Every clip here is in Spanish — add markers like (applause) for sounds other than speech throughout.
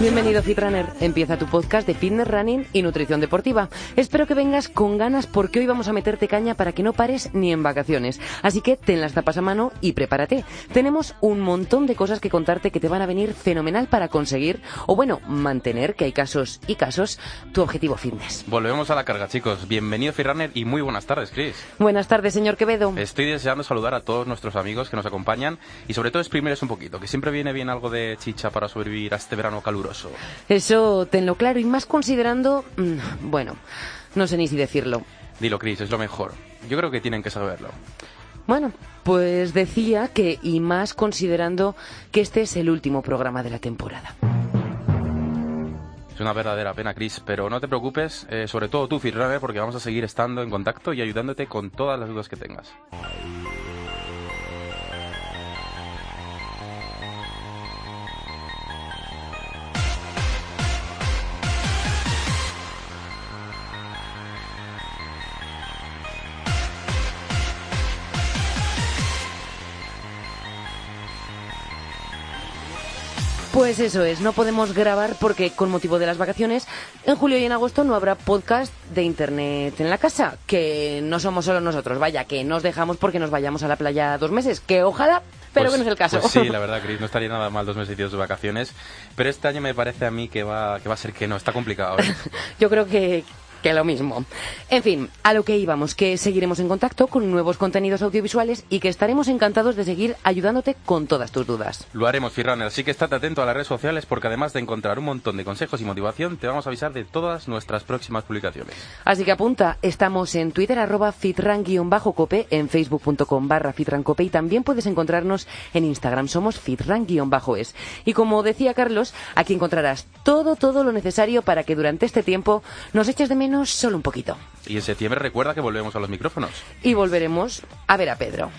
Bienvenido Fitrunner, empieza tu podcast de fitness running y nutrición deportiva. Espero que vengas con ganas porque hoy vamos a meterte caña para que no pares ni en vacaciones. Así que ten las tapas a mano y prepárate. Tenemos un montón de cosas que contarte que te van a venir fenomenal para conseguir, o bueno, mantener, que hay casos y casos, tu objetivo fitness. Volvemos a la carga, chicos. Bienvenido Fitrunner y muy buenas tardes, Chris. Buenas tardes, señor Quevedo. Estoy deseando saludar a todos nuestros amigos que nos acompañan y sobre todo exprimirles un poquito, que siempre viene bien algo de chicha para sobrevivir a este verano caluroso. Eso tenlo claro y más considerando, mm, bueno, no sé ni si decirlo. Dilo, Chris, es lo mejor. Yo creo que tienen que saberlo. Bueno, pues decía que y más considerando que este es el último programa de la temporada. Es una verdadera pena, Chris, pero no te preocupes, eh, sobre todo tú, Fitrunner, porque vamos a seguir estando en contacto y ayudándote con todas las dudas que tengas. Pues eso es, no podemos grabar porque con motivo de las vacaciones, en julio y en agosto no habrá podcast de internet en la casa, que no somos solo nosotros, vaya, que nos dejamos porque nos vayamos a la playa dos meses, que ojalá, pero Pues- que no es el caso. pues sí, la (laughs) verdad, Chris, no estaría nada mal dos meses de vacaciones, pero este año me parece a mí que va, que va a ser que no, está complicado. ¿eh? (laughs) Yo creo que, que lo mismo. En fin, a lo que íbamos, que seguiremos en contacto con nuevos contenidos audiovisuales y que estaremos encantados de seguir ayudándote con todas tus dudas. Lo haremos, Firrunner, así que estate atento a las redes sociales porque además de encontrar un montón de consejos y motivación, te vamos a avisar de todas nuestras próximas publicaciones. Así que apunta, estamos en Twitter arroba fitran-cope, en facebook.com barra fitrancope y también puedes encontrarnos en Instagram, somos fitran-es. Y como decía Carlos, aquí encontrarás todo, todo lo necesario para que durante este tiempo nos eches de menos solo un poquito. Y en septiembre recuerda que volvemos a los micrófonos. Y volveremos a ver a Pedro.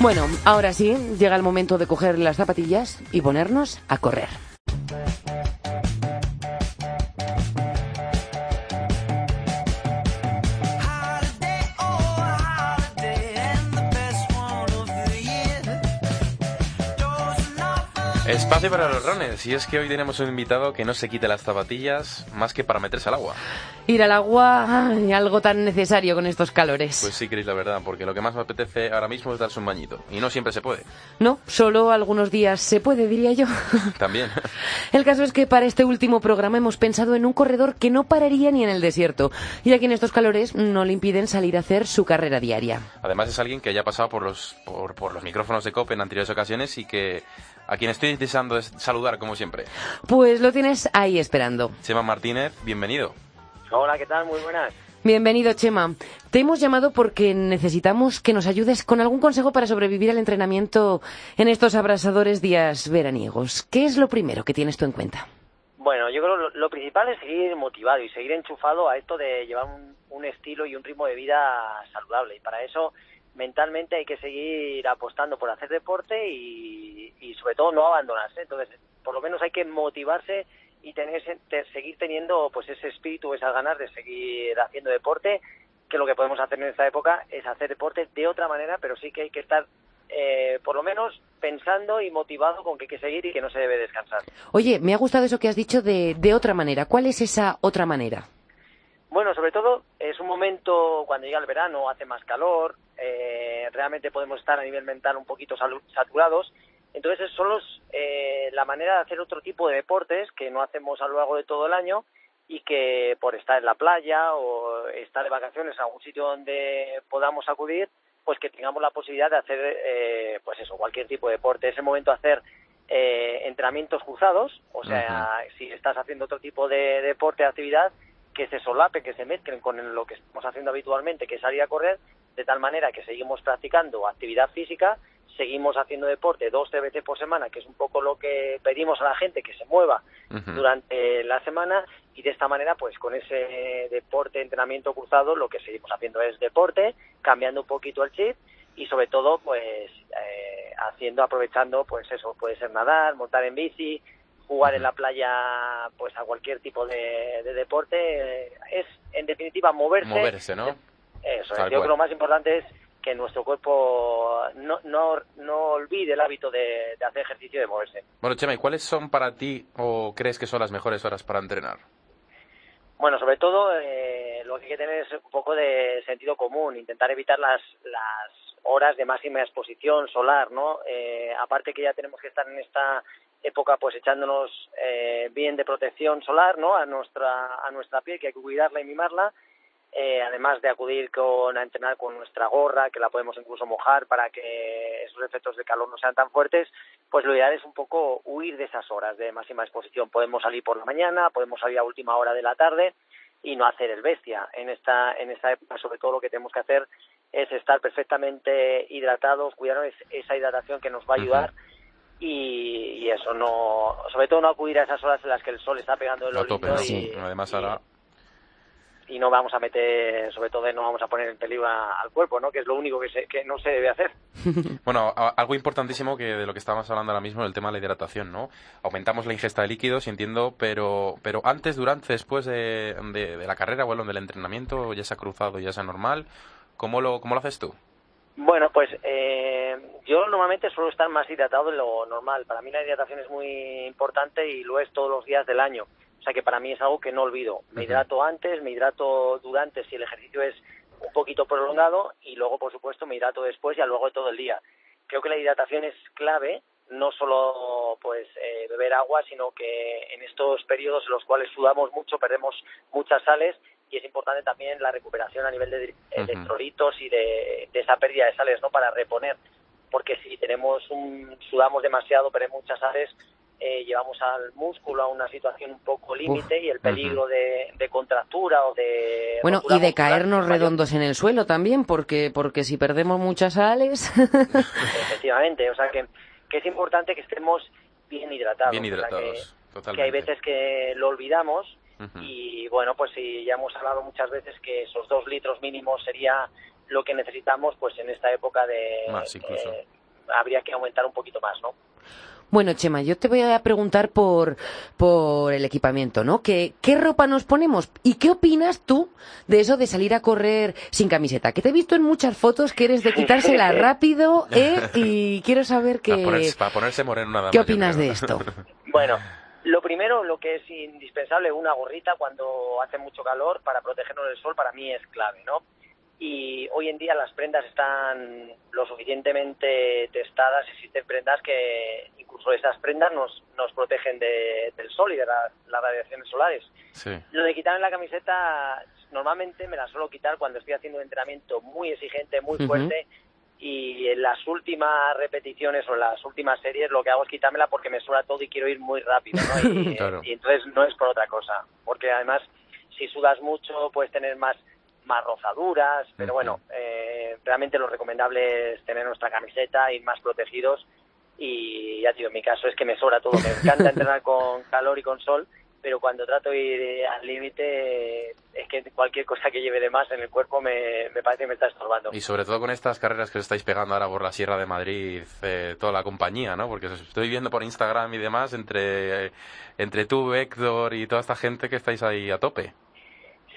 Bueno, ahora sí, llega el momento de coger las zapatillas y ponernos a correr. Espacio para los runners, y es que hoy tenemos un invitado que no se quite las zapatillas más que para meterse al agua. Ir al agua, ay, algo tan necesario con estos calores. Pues sí, Chris, la verdad, porque lo que más me apetece ahora mismo es darse un bañito, y no siempre se puede. No, solo algunos días se puede, diría yo. (laughs) También. (laughs) El caso es que para este último programa hemos pensado en un corredor que no pararía ni en el desierto, y a quien estos calores no le impiden salir a hacer su carrera diaria. Además es alguien que ya ha pasado por los, por, por los micrófonos de COPE en anteriores ocasiones y que a quien estoy deseando es saludar como siempre. Pues lo tienes ahí esperando. Chema Martínez, bienvenido. Hola, ¿qué tal? Muy buenas. Bienvenido, Chema. Te hemos llamado porque necesitamos que nos ayudes con algún consejo para sobrevivir al entrenamiento en estos abrasadores días veraniegos. ¿Qué es lo primero que tienes tú en cuenta? Bueno, yo creo que lo, lo principal es seguir motivado y seguir enchufado a esto de llevar un, un estilo y un ritmo de vida saludable. Y para eso, mentalmente hay que seguir apostando por hacer deporte y, y sobre todo no abandonarse. Entonces, por lo menos hay que motivarse y tener, te- seguir teniendo pues ese espíritu, esas ganas de seguir haciendo deporte, que lo que podemos hacer en esta época es hacer deporte de otra manera, pero sí que hay que estar eh, por lo menos pensando y motivado con que hay que seguir y que no se debe descansar. Oye, me ha gustado eso que has dicho de, de otra manera. ¿Cuál es esa otra manera? Bueno, sobre todo es un momento cuando llega el verano, hace más calor, eh, realmente podemos estar a nivel mental un poquito saturados. Entonces, es solo es, eh, la manera de hacer otro tipo de deportes que no hacemos a lo largo de todo el año y que por estar en la playa o estar de vacaciones en algún sitio donde podamos acudir, pues que tengamos la posibilidad de hacer, eh, pues eso, cualquier tipo de deporte. Es el momento de hacer eh, entrenamientos cruzados, o sea, si estás haciendo otro tipo de deporte, de actividad, que se solape, que se mezclen con lo que estamos haciendo habitualmente, que es salir a correr, de tal manera que seguimos practicando actividad física, seguimos haciendo deporte dos, tres veces por semana, que es un poco lo que pedimos a la gente, que se mueva durante la semana y de esta manera, pues con ese deporte, entrenamiento cruzado, lo que seguimos haciendo es deporte, cambiando un poquito el chip y sobre todo, pues eh, haciendo, aprovechando, pues eso, puede ser nadar, montar en bici, jugar en la playa, pues a cualquier tipo de, deporte. Es, en definitiva, moverse. Moverse, ¿no? Eso, yo creo que lo más importante es que nuestro cuerpo no, no, no olvide el hábito de, de hacer ejercicio y de moverse. Bueno, Chema, ¿y cuáles son para ti o crees que son las mejores horas para entrenar? Bueno, sobre todo eh, lo que hay que tener es un poco de sentido común, intentar evitar las, las horas de máxima exposición solar, ¿no? Eh, aparte que ya tenemos que estar en esta época pues echándonos eh, bien de protección solar, ¿no? A nuestra, a nuestra piel, que hay que cuidarla y mimarla, eh, además de acudir con, a entrenar con nuestra gorra, que la podemos incluso mojar para que esos efectos de calor no sean tan fuertes, pues lo ideal es un poco huir de esas horas de máxima exposición. Podemos salir por la mañana, podemos salir a última hora de la tarde y no hacer el bestia. En esta, en esta época, sobre todo, lo que tenemos que hacer es estar perfectamente hidratados, cuidar esa hidratación que nos va a ayudar. Y, eso no sobre todo no acudir a esas horas en las que el sol está pegando el olito y, además ahora y no vamos a meter, sobre todo no vamos a poner en peligro al cuerpo, ¿no? Que es lo único que, se, que no se debe hacer. (laughs) bueno, algo importantísimo que de lo que estábamos hablando ahora mismo, el tema de la hidratación, ¿no? Aumentamos la ingesta de líquidos, entiendo, pero, pero antes, durante, después de, de, la carrera o del entrenamiento, ya sea cruzado, ya sea normal, ¿cómo lo, cómo lo haces tú? Bueno, pues eh, yo normalmente suelo estar más hidratado de lo normal. Para mí la hidratación es muy importante y lo es todos los días del año. O sea que para mí es algo que no olvido. Me hidrato antes, me hidrato durante si el ejercicio es un poquito prolongado y luego, por supuesto, me hidrato después y a luego de todo el día. Creo que la hidratación es clave, no solo pues eh, beber agua, sino que en estos periodos en los cuales sudamos mucho, perdemos muchas sales y es importante también la recuperación a nivel de electrolitos y de, de, esa pérdida de sales, ¿no? Para reponer, porque si tenemos un sudamos demasiado, perdemos muchas sales, eh, llevamos al músculo a una situación un poco límite y el peligro de, contractura o de... Bueno, y de caernos redondos en el suelo también, porque, porque si perdemos muchas sales... (laughs) Efectivamente, o sea que, que es importante que estemos bien hidratados. Bien hidratados, que, que hay veces que lo olvidamos y bueno, pues si ya hemos hablado muchas veces que esos dos litros mínimos sería lo que necesitamos, pues en esta época de... Más incluso. Eh, habría que aumentar un poquito más, ¿no? Bueno, Chema, yo te voy a preguntar por, por el equipamiento, ¿no? ¿Qué, ¿Qué ropa nos ponemos? ¿Y qué opinas tú de eso de salir a correr sin camiseta? Que te he visto en muchas fotos que eres de (laughs) quitársela rápido, ¿eh? Y (laughs) quiero saber qué... Para ponerse, moreno nada más. ¿Qué opinas de esto? (laughs) Bueno, lo primero, lo que es indispensable, una gorrita cuando hace mucho calor para protegernos del sol, para mí es clave, ¿no? y hoy en día las prendas están lo suficientemente testadas, existen prendas que incluso esas prendas nos, nos protegen del sol y de las radiaciones solares. Lo de quitarme la camiseta, normalmente me la suelo quitar cuando estoy haciendo un entrenamiento muy exigente, muy fuerte, y en las últimas repeticiones o en las últimas series lo que hago es quitármela porque me suda todo y quiero ir muy rápido, (laughs) y, y entonces no es por otra cosa, porque además si sudas mucho puedes tener más más rozaduras, pero bueno, eh, realmente lo recomendable es tener nuestra camiseta, ir más protegidos y ya digo, en mi caso es que me sobra todo, me encanta (laughs) entrenar con calor y con sol, pero cuando trato de ir al límite es que cualquier cosa que lleve de más en el cuerpo me, parece que me está estorbando. Y sobre todo con estas carreras que os estáis pegando ahora por la Sierra de Madrid, eh, toda la compañía, ¿no? Porque os estoy viendo por Instagram y demás entre, entre tú, Héctor y toda esta gente que estáis ahí a tope.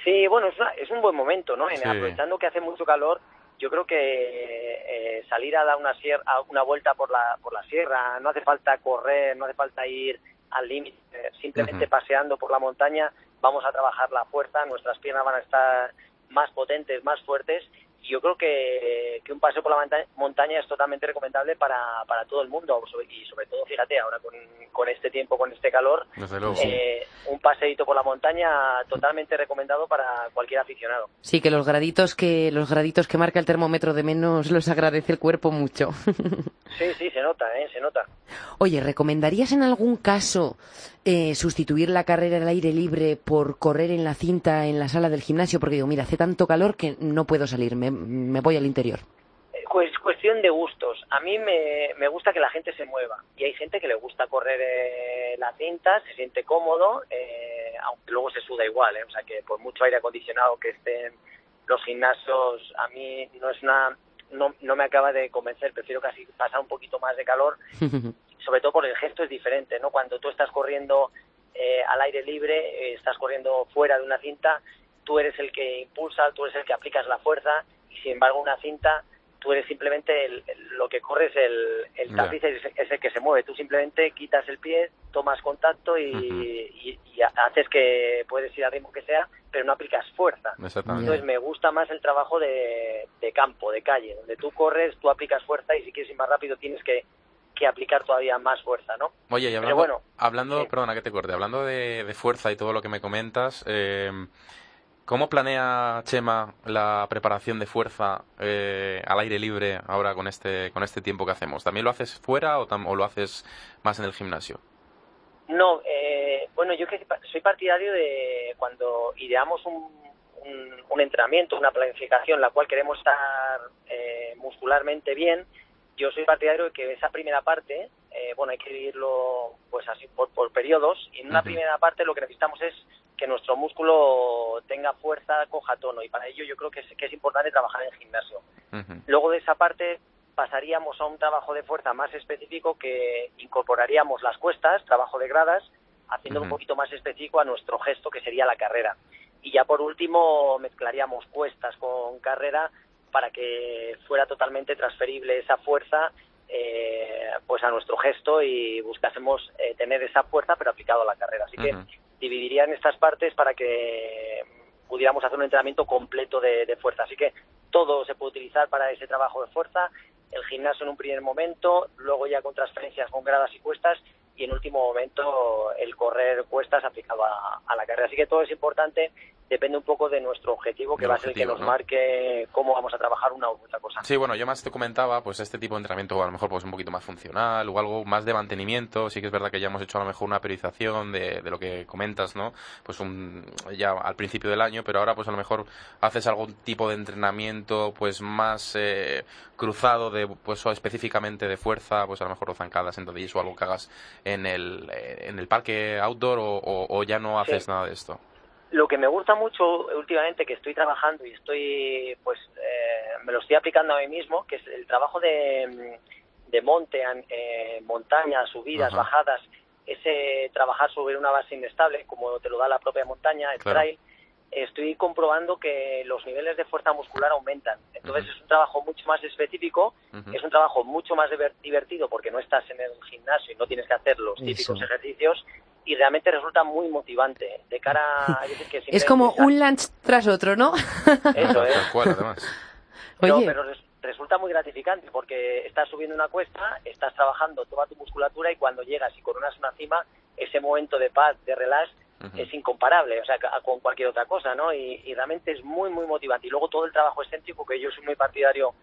Sí, bueno, es, es un buen momento, ¿no? En, Aprovechando que hace mucho calor, yo creo que eh, salir a dar una, sierra, una vuelta por la, por la sierra, no hace falta correr, no hace falta ir al límite, simplemente paseando por la montaña vamos a trabajar la fuerza, nuestras piernas van a estar más potentes, más fuertes yo creo que, que un paseo por la montaña es totalmente recomendable para, para todo el mundo y sobre todo, fíjate, ahora con, con este tiempo, con este calor, eh, un paseíto por la montaña totalmente recomendado para cualquier aficionado. Sí, que los graditos que los graditos que marca el termómetro de menos los agradece el cuerpo mucho. (laughs) sí, sí, se nota, ¿eh? se nota. Oye, ¿recomendarías en algún caso eh, sustituir la carrera al aire libre por correr en la cinta en la sala del gimnasio? Porque digo, mira, hace tanto calor que no puedo salir, me, me voy al interior. Pues cuestión de gustos. A mí me, me, gusta que la gente se mueva y hay gente que le gusta correr eh, la cinta, se siente cómodo, eh, aunque luego se suda igual, eh, o sea que por mucho aire acondicionado que estén los gimnasios, a mí no es una no, no me acaba de convencer, prefiero casi pasar un poquito más de calor, (laughs) sobre todo porque el gesto es diferente, ¿no? Cuando tú estás corriendo eh, al aire libre, eh, estás corriendo fuera de una cinta, tú eres el que impulsa, tú eres el que aplicas la fuerza, y sin embargo una cinta tú eres simplemente el, lo que corres, el, el tapiz es, el que se mueve. Tú simplemente quitas el pie, tomas contacto y, haces que puedes ir al ritmo que sea, pero no aplicas fuerza. Entonces me gusta más el trabajo de, campo, de calle, donde tú corres, tú aplicas fuerza y si quieres ir más rápido tienes que, que aplicar todavía más fuerza, ¿no? Oye, y hablando, bueno, hablando perdona que te corte, hablando de, de, fuerza y todo lo que me comentas, eh, ¿Cómo planea Chema la preparación de fuerza eh, al aire libre ahora con este, con este tiempo que hacemos? ¿También lo haces fuera o, o lo haces más en el gimnasio? No, eh, bueno, yo que soy partidario de cuando ideamos un, un, entrenamiento, una planificación, la cual queremos estar eh, muscularmente bien, yo soy partidario de que esa primera parte, bueno, hay que dividirlo pues así por, por periodos, y en una primera parte lo que necesitamos es que nuestro músculo tenga fuerza, coja tono y para ello yo creo que es, que es importante trabajar en gimnasio. Luego de esa parte pasaríamos a un trabajo de fuerza más específico que incorporaríamos las cuestas, trabajo de gradas, haciendo un poquito más específico a nuestro gesto que sería la carrera. Y ya por último mezclaríamos cuestas con carrera para que fuera totalmente transferible esa fuerza eh, pues a nuestro gesto y buscásemos eh, tener esa fuerza pero aplicado a la carrera. Así que dividiría en estas partes para que pudiéramos hacer un entrenamiento completo de, fuerza. Así que todo se puede utilizar para ese trabajo de fuerza, el gimnasio en un primer momento, luego ya con transferencias con gradas y cuestas y en último momento el correr cuestas aplicado a, a la carrera. Así que todo es importante depende un poco de nuestro objetivo, que va a ser el que nos marque cómo vamos a trabajar una u otra cosa. Sí, bueno, yo más te comentaba, pues este tipo de entrenamiento a lo mejor pues un poquito más funcional o algo más de mantenimiento. Sí que es verdad que ya hemos hecho a lo mejor una periodización de, de lo que comentas, ¿no? Pues un, ya al principio del año, pero ahora pues a lo mejor haces algún tipo de entrenamiento pues más eh, cruzado de pues o específicamente de fuerza, pues a lo mejor o zancadas en o algo que hagas en el, eh, en el parque outdoor o, ya no haces nada de esto. Lo que me gusta mucho últimamente que estoy trabajando y estoy, pues, eh, me lo estoy aplicando a mí mismo, que es el trabajo de, de monte, eh, montañas, subidas, bajadas, ese trabajar sobre una base inestable, como te lo da la propia montaña, el trail, estoy comprobando que los niveles de fuerza muscular aumentan. Entonces es un trabajo mucho más específico, es un trabajo mucho más divertido porque no estás en el gimnasio y no tienes que hacer los típicos ejercicios y realmente resulta muy motivante de cara a... (laughs) es como un lunch tras otro, ¿no? Eso es. (laughs) No, pero resulta muy gratificante porque estás subiendo una cuesta, estás trabajando toda tu musculatura y cuando llegas y coronas una cima, ese momento de paz, de relax, es incomparable, o sea, con cualquier otra cosa, ¿no? Y, y, realmente es muy, muy motivante. Y luego todo el trabajo excéntrico, que yo soy muy partidario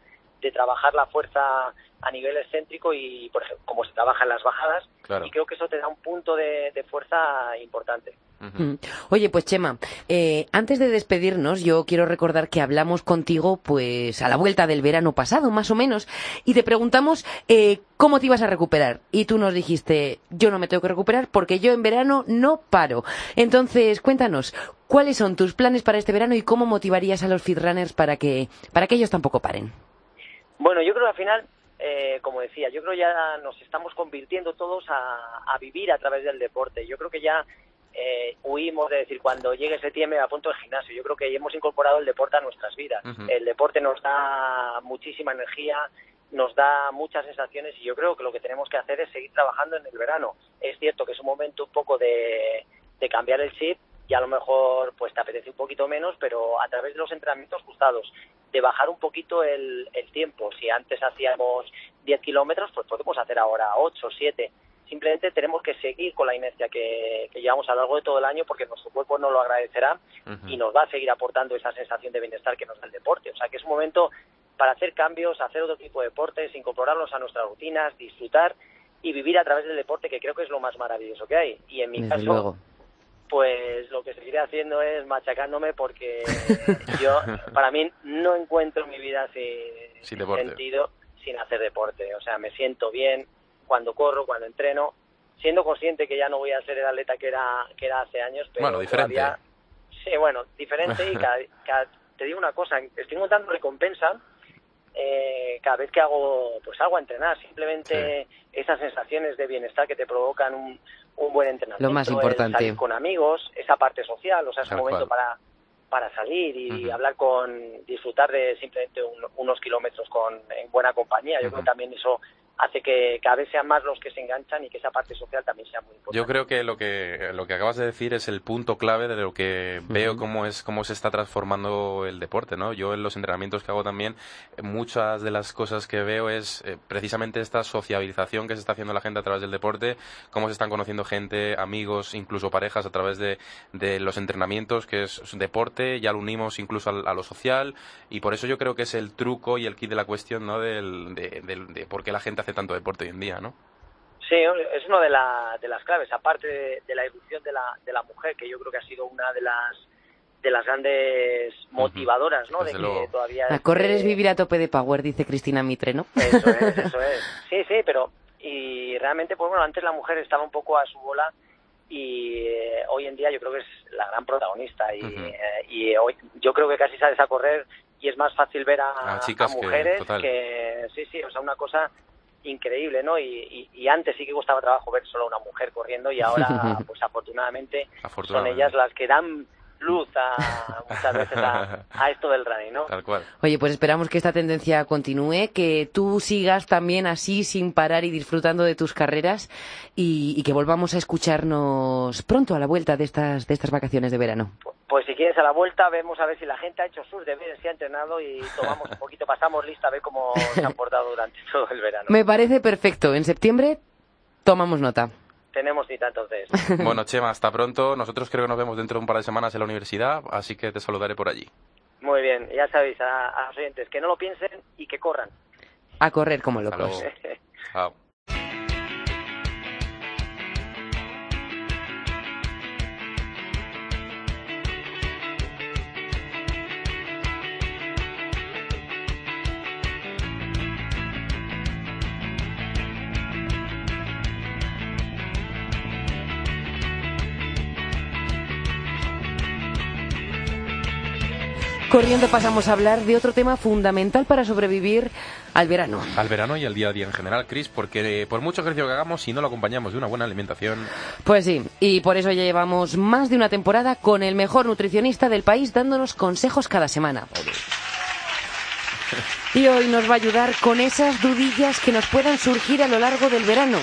de trabajar la fuerza a nivel excéntrico y, por ejemplo, como se trabaja en las bajadas, y creo que eso te da un punto de, fuerza importante. Mm. Oye, pues Chema, eh, antes de despedirnos, yo quiero recordar que hablamos contigo, pues a la vuelta del verano pasado, más o menos, y te preguntamos eh, cómo te ibas a recuperar. Y tú nos dijiste, yo no me tengo que recuperar porque yo en verano no paro. Entonces, cuéntanos, ¿cuáles son tus planes para este verano y cómo motivarías a los fitrunners para que, para que ellos tampoco paren? Bueno, yo creo que al final, eh, como decía, yo creo ya nos estamos convirtiendo todos a, vivir a través del deporte. Yo creo que ya eh, huimos de decir cuando llegue septiembre a punto de gimnasio. Yo creo que hemos incorporado el deporte a nuestras vidas. El deporte nos da muchísima energía, nos da muchas sensaciones y yo creo que lo que tenemos que hacer es seguir trabajando en el verano. Es cierto que es un momento un poco de, de cambiar el chip y a lo mejor pues te apetece un poquito menos, pero a través de los entrenamientos gustados, de bajar un poquito el, el tiempo. Si antes hacíamos 10 kilómetros, pues podemos hacer ahora 8, 7. Simplemente tenemos que seguir con la inercia que, que, llevamos a lo largo de todo el año porque nuestro cuerpo nos lo agradecerá y nos va a seguir aportando esa sensación de bienestar que nos da el deporte. O sea que es un momento para hacer cambios, hacer otro tipo de deportes, incorporarlos a nuestras rutinas, disfrutar y vivir a través del deporte, que creo que es lo más maravilloso que hay. Y en mi caso, pues lo que seguiré haciendo es machacándome porque (laughs) yo, para mí, no encuentro mi vida sin, sentido sin hacer deporte. O sea, me siento bien cuando corro, cuando entreno, siendo consciente que ya no voy a ser el atleta que era, que era hace años, pero bueno, diferente. sí, bueno, diferente y (laughs) cada, te digo una cosa, estoy encontrando recompensa eh, cada vez que hago pues algo a entrenar, simplemente esas sensaciones de bienestar que te provocan un, un buen entrenamiento, Lo más importante. salir con amigos, esa parte social, o sea, es un momento para para salir y hablar con disfrutar de simplemente un- unos kilómetros con en buena compañía. Yo creo que también eso hace que cada vez sean más los que se enganchan y que esa parte social también sea muy importante. Yo creo que lo que lo que acabas de decir es el punto clave de lo que veo cómo es cómo se está transformando el deporte, ¿no? Yo en los entrenamientos que hago también eh, muchas de las cosas que veo es eh, precisamente esta sociabilización que se está haciendo la gente a través del deporte, cómo se están conociendo gente, amigos, incluso parejas a través de, de los entrenamientos, que es un deporte, ya lo unimos incluso al- a, lo social y por eso yo creo que es el truco y el kit de la cuestión, ¿no? Del, de, del- de por qué la gente hace tanto deporte hoy en día, ¿no? Sí, es una de, la- de las claves, aparte de, de la evolución de la, de la mujer, que yo creo que ha sido una de las de las grandes motivadoras, ¿no? Desde de luego. que todavía A correr es vivir a tope de power, dice Cristina Mitre, ¿no? Eso es, (laughs) eso es. Sí, sí, pero y realmente, pues bueno, antes la mujer estaba un poco a su bola y eh, hoy en día yo creo que es la gran protagonista y, eh, y hoy yo creo que casi sales a correr y es más fácil ver a, A chicas mujeres que, sí, sí, o sea, una cosa increíble, ¿no? Y, y, y antes sí que costaba trabajo ver solo a una mujer corriendo y ahora, (laughs) pues afortunadamente, son ellas las que dan luz a, muchas veces a, a esto del running, ¿no? Tal cual. Oye, pues esperamos que esta tendencia continúe, que tú sigas también así sin parar y disfrutando de tus carreras y, y que volvamos a escucharnos pronto a la vuelta de estas, de estas vacaciones de verano. Pues si quieres a la vuelta vemos a ver si la gente ha hecho sus deberes, si ha entrenado y tomamos un poquito, pasamos lista a ver cómo se han portado durante todo el verano. Me parece perfecto. En septiembre tomamos nota. Tenemos cita entonces. (laughs) Bueno, Chema, hasta pronto. Nosotros creo que nos vemos dentro de un par de semanas en la universidad, así que te saludaré por allí. Muy bien, ya sabéis a, a los oyentes que no lo piensen y que corran. A correr como Hasta locos. luego. (laughs) Chao. Corriendo pasamos a hablar de otro tema fundamental para sobrevivir al verano. Al verano y al día a día en general, Chris, porque eh, por mucho ejercicio que hagamos, si no lo acompañamos de una buena alimentación, Pues sí, y por eso ya llevamos más de una temporada con el mejor nutricionista del país dándonos consejos cada semana. (laughs) Y hoy nos va a ayudar con esas dudillas que nos puedan surgir a lo largo del verano.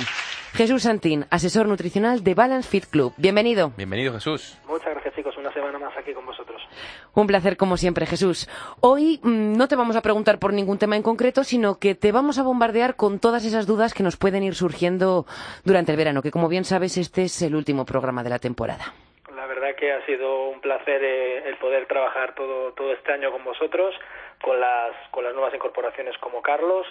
Jesús Santín, asesor nutricional de Balance Fit Club. Bienvenido. bienvenido Jesús. Muchas gracias chicos, una semana más aquí con vosotros. Un placer como siempre, Jesús. Hoy mm, no te vamos a preguntar por ningún tema en concreto, sino que te vamos a bombardear con todas esas dudas que nos pueden ir surgiendo durante el verano, que como bien sabes este es el último programa de la temporada. La verdad que ha sido un placer eh, el poder trabajar todo, todo este año con vosotros, con las, con las nuevas incorporaciones como Carlos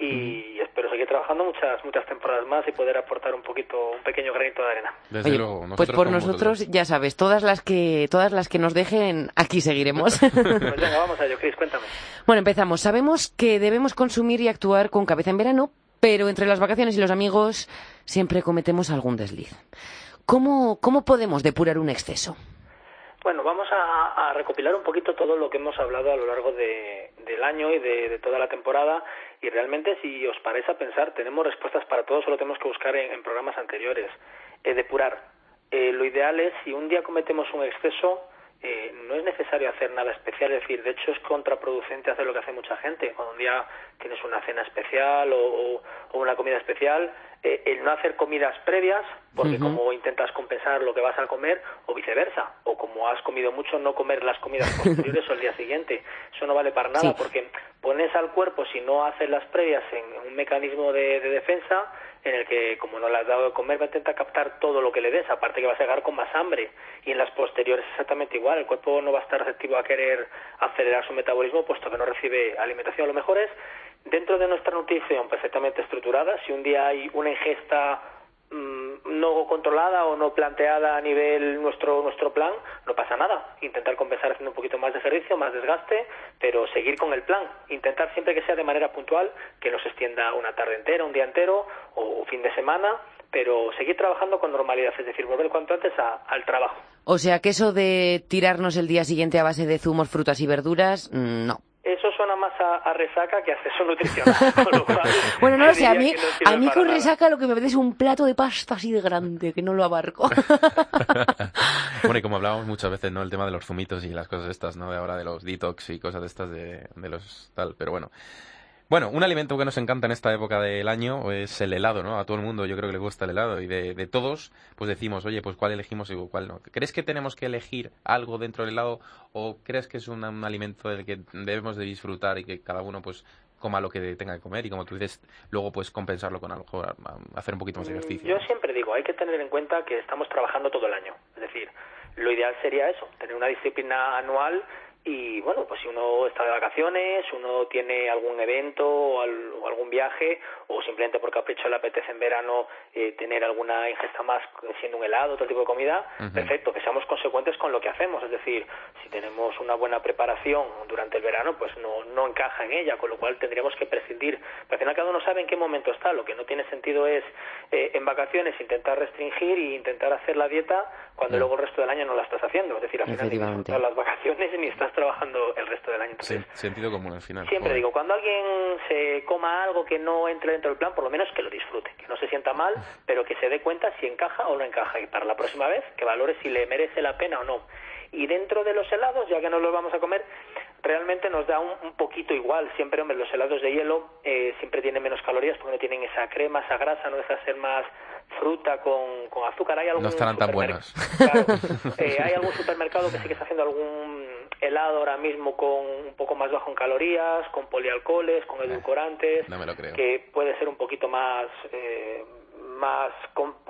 y espero seguir trabajando muchas muchas temporadas más y poder aportar un poquito un pequeño granito de arena. Desde Oye, luego, pues nosotros por con nosotros, ya sabes, todas las que todas las que nos dejen, aquí seguiremos. (laughs) Pues venga, vamos a ello, Cris, cuéntame. bueno, empezamos. Sabemos que debemos consumir y actuar con cabeza en verano, pero entre las vacaciones y los amigos siempre cometemos algún desliz. ¿Cómo, cómo podemos depurar un exceso? Bueno, vamos a, a recopilar un poquito todo lo que hemos hablado a lo largo de- del año y de, de toda la temporada y realmente si os parece a pensar tenemos respuestas para todo, solo tenemos que buscar en, en programas anteriores. Eh, depurar. Eh, lo ideal es si un día cometemos un exceso eh, no es necesario hacer nada especial, es decir, de hecho es contraproducente hacer lo que hace mucha gente. Cuando un día tienes una cena especial o, o- o una comida especial, eh, el no hacer comidas previas, porque como intentas compensar lo que vas a comer, o viceversa, o como has comido mucho, no comer las comidas posteriores o el día siguiente. Eso no vale para nada, Sí. porque pones al cuerpo, si no haces las previas, en un mecanismo de, de defensa en el que, como no le has dado de comer, va a intentar captar todo lo que le des, aparte que vas a llegar con más hambre. Y en las posteriores exactamente igual, el cuerpo no va a estar receptivo a querer acelerar su metabolismo, puesto que no recibe alimentación. Lo mejor es, dentro de nuestra nutrición perfectamente estructurada, si un día hay una ingesta no controlada o no planteada a nivel nuestro nuestro plan, no pasa nada. Intentar compensar haciendo un poquito más de ejercicio, más desgaste, pero seguir con el plan. Intentar siempre que sea de manera puntual, que no se extienda una tarde entera, un día entero o fin de semana, pero seguir trabajando con normalidad, es decir, volver cuanto antes a- al trabajo. O sea que eso de tirarnos el día siguiente a base de zumos, frutas y verduras, mm, no. Eso suena más a, resaca que a acceso (laughs) nutricional. (laughs) bueno, no lo sé, a mí, a mí con resaca lo que me apetece es un plato de pasta así de grande, que no lo abarco. (laughs) bueno, y como hablábamos muchas veces, ¿no? El tema de los zumitos y las cosas estas, ¿no? De ahora de los detox y cosas de estas de, de los tal, pero bueno. Bueno, un alimento que nos encanta en esta época del año es el helado, ¿no? A todo el mundo yo creo que le gusta el helado y de, de todos pues decimos, oye, pues cuál elegimos y cuál no. ¿Crees que tenemos que elegir algo dentro del helado o crees que es un, alimento del que debemos de disfrutar y que cada uno pues coma lo que tenga que comer y como tú dices, luego pues compensarlo con algo, hacer un poquito más de ejercicio. Yo siempre digo, hay que tener en cuenta que estamos trabajando todo el año. Es decir, lo ideal sería eso, tener una disciplina anual y bueno, pues si uno está de vacaciones, uno tiene algún evento o, algún viaje, o simplemente por capricho le apetece en verano eh, tener alguna ingesta más siendo un helado, otro tipo de comida, perfecto, que seamos consecuentes con lo que hacemos. Es decir, si tenemos una buena preparación durante el verano, pues no, no encaja en ella, con lo cual tendríamos que prescindir. Pero al final cada uno sabe en qué momento está. Lo que no tiene sentido es eh, en vacaciones intentar restringir e intentar hacer la dieta cuando luego el resto del año no la estás haciendo. Es decir, al final ni las vacaciones (laughs) ni estás trabajando el resto del año. sí, sentido común al final. Siempre digo, cuando alguien se coma algo que no entre dentro del plan, por lo menos que lo disfrute, que no se sienta mal, pero que se dé cuenta si encaja o no encaja y para la próxima vez que valore si le merece la pena o no. Y dentro de los helados, ya que no los vamos a comer, realmente nos da un, poquito igual. Siempre, hombre, los helados de hielo eh, siempre tienen menos calorías porque no tienen esa crema, esa grasa, no deja de ser más fruta con, con azúcar. Hay algún no estarán tan buenos. (laughs) Eh, hay algún supermercado que sí que está haciendo algún helado ahora mismo con un poco más bajo en calorías, con polialcoholes, con eh, edulcorantes, que puede ser un poquito más eh, más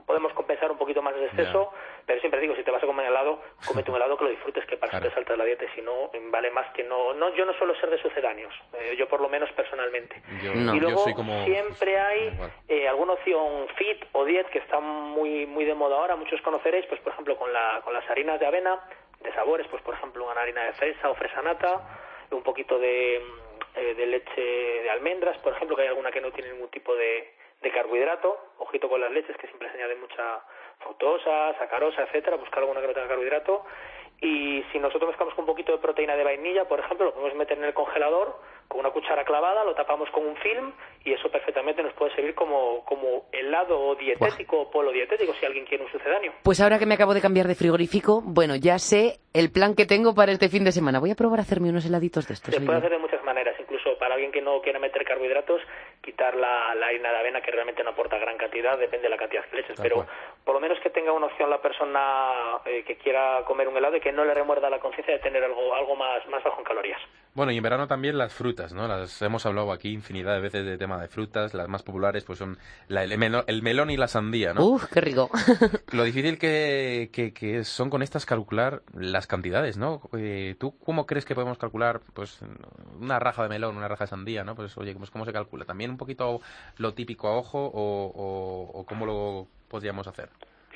podemos compensar un poquito más el exceso, pero siempre digo, si te vas a comer helado, cómete un helado que lo disfrutes, que para que te saltas la dieta, y si no, vale más que no, no yo no suelo ser de sucedáneos, eh, yo por lo menos personalmente. y luego siempre hay eh, alguna opción fit o diet que está muy muy de moda ahora, muchos conoceréis, pues por ejemplo con, la, con las harinas de avena, de sabores, pues por ejemplo una harina de fresa o fresa nata, un poquito de, eh, de leche de almendras, por ejemplo, que hay alguna que no tiene ningún tipo de de carbohidrato, ojito con las leches que siempre se añade mucha fructosa, sacarosa, etcétera, buscar alguna que no tenga carbohidrato. Y si nosotros mezclamos con un poquito de proteína de vainilla, por ejemplo, lo podemos meter en el congelador con una cuchara clavada, lo tapamos con un film y eso perfectamente nos puede servir como, como helado dietético o polo dietético si alguien quiere un sucedáneo. Pues ahora que me acabo de cambiar de frigorífico, bueno, ya sé el plan que tengo para este fin de semana. Voy a probar a hacerme unos heladitos de estos. Se puede hacer de muchas maneras, incluso para alguien que no quiera meter carbohidratos, quitar la, harina de avena que realmente no aporta gran cantidad, depende de la cantidad que le eches, pero por lo menos que tenga una opción la persona eh, que quiera comer un helado y que no le remuerda la conciencia de tener algo, algo más, más bajo en calorías. Bueno, y en verano también las frutas, ¿no? Las hemos hablado aquí infinidad de veces de tema de frutas, las más populares pues son el, melón, y la sandía, ¿no? Uf, qué rico. (laughs) Lo difícil que, que, son con estas calcular las cantidades, ¿no? Eh, ¿Tú cómo crees que podemos calcular pues una raja de melón, una raja de sandía, ¿no? Pues oye, ¿cómo se calcula? ¿También un poquito lo típico a ojo o, o cómo lo podríamos hacer?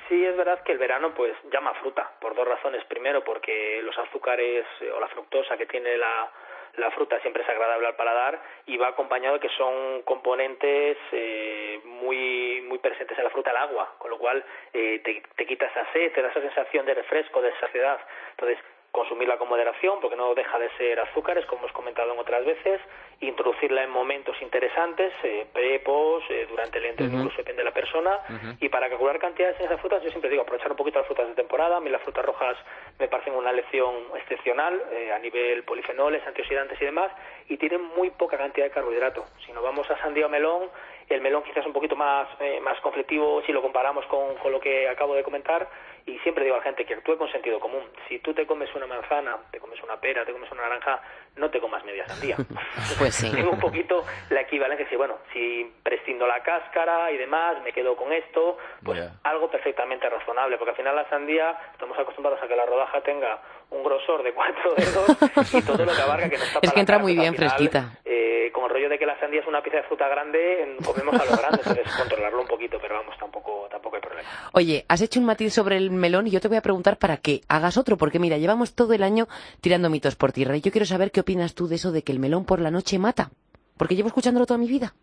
Sí, es verdad que el verano pues llama fruta, por dos razones. Primero, porque los azúcares eh, o la fructosa que tiene la, la fruta siempre es agradable al paladar y va acompañado que son componentes eh, muy muy presentes en la fruta el agua, con lo cual eh, te, te quita esa sed, te da esa sensación de refresco, de saciedad. Entonces, consumirla con moderación, porque no deja de ser azúcares, como hemos comentado en otras veces, introducirla en momentos interesantes, eh, pre, eh, durante el entreno, incluso depende de la persona, y para calcular cantidades en esas frutas, yo siempre digo, aprovechar un poquito las frutas de temporada, a mí las frutas rojas me parecen una lección excepcional eh, a nivel polifenoles, antioxidantes y demás, y tienen muy poca cantidad de carbohidrato. Si nos vamos a sandía o melón, el melón quizás es un poquito más, eh, más conflictivo si lo comparamos con, con lo que acabo de comentar, y siempre digo a la gente que actúe con sentido común. Si tú te comes una manzana, te comes una pera, te comes una naranja, no te comas media sandía. (laughs) pues sí. Tengo un poquito la equivalencia, si bueno, si prescindo la cáscara y demás, me quedo con esto, pues algo perfectamente razonable, porque al final la sandía estamos acostumbrados a que la rodaja tenga un grosor de cuatro dedos y todo lo que abarca que no está Es que entra muy bien fresquita. Eh, con el rollo de que la sandía es una pieza de fruta grande, comemos a lo grande, entonces controlarlo un poquito, pero vamos, tampoco, tampoco hay problema. Oye, has hecho un matiz sobre el melón y yo te voy a preguntar para que hagas otro, porque mira, llevamos todo el año tirando mitos por tierra y yo quiero saber qué opinas tú de eso de que el melón por la noche mata, porque llevo escuchándolo toda mi vida.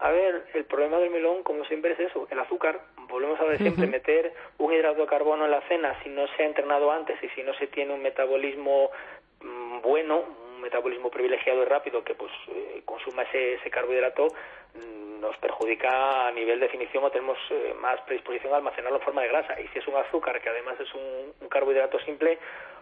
A ver, el problema del melón, como siempre, es eso, el azúcar. Volvemos a ver siempre, meter un hidrato de carbono en la cena si no se ha entrenado antes y si no se tiene un metabolismo mm, bueno, un metabolismo privilegiado y rápido que pues eh, consuma ese, ese carbohidrato mm, nos perjudica a nivel definición o tenemos eh, más predisposición a almacenarlo en forma de grasa y si es un azúcar que además es un, un carbohidrato simple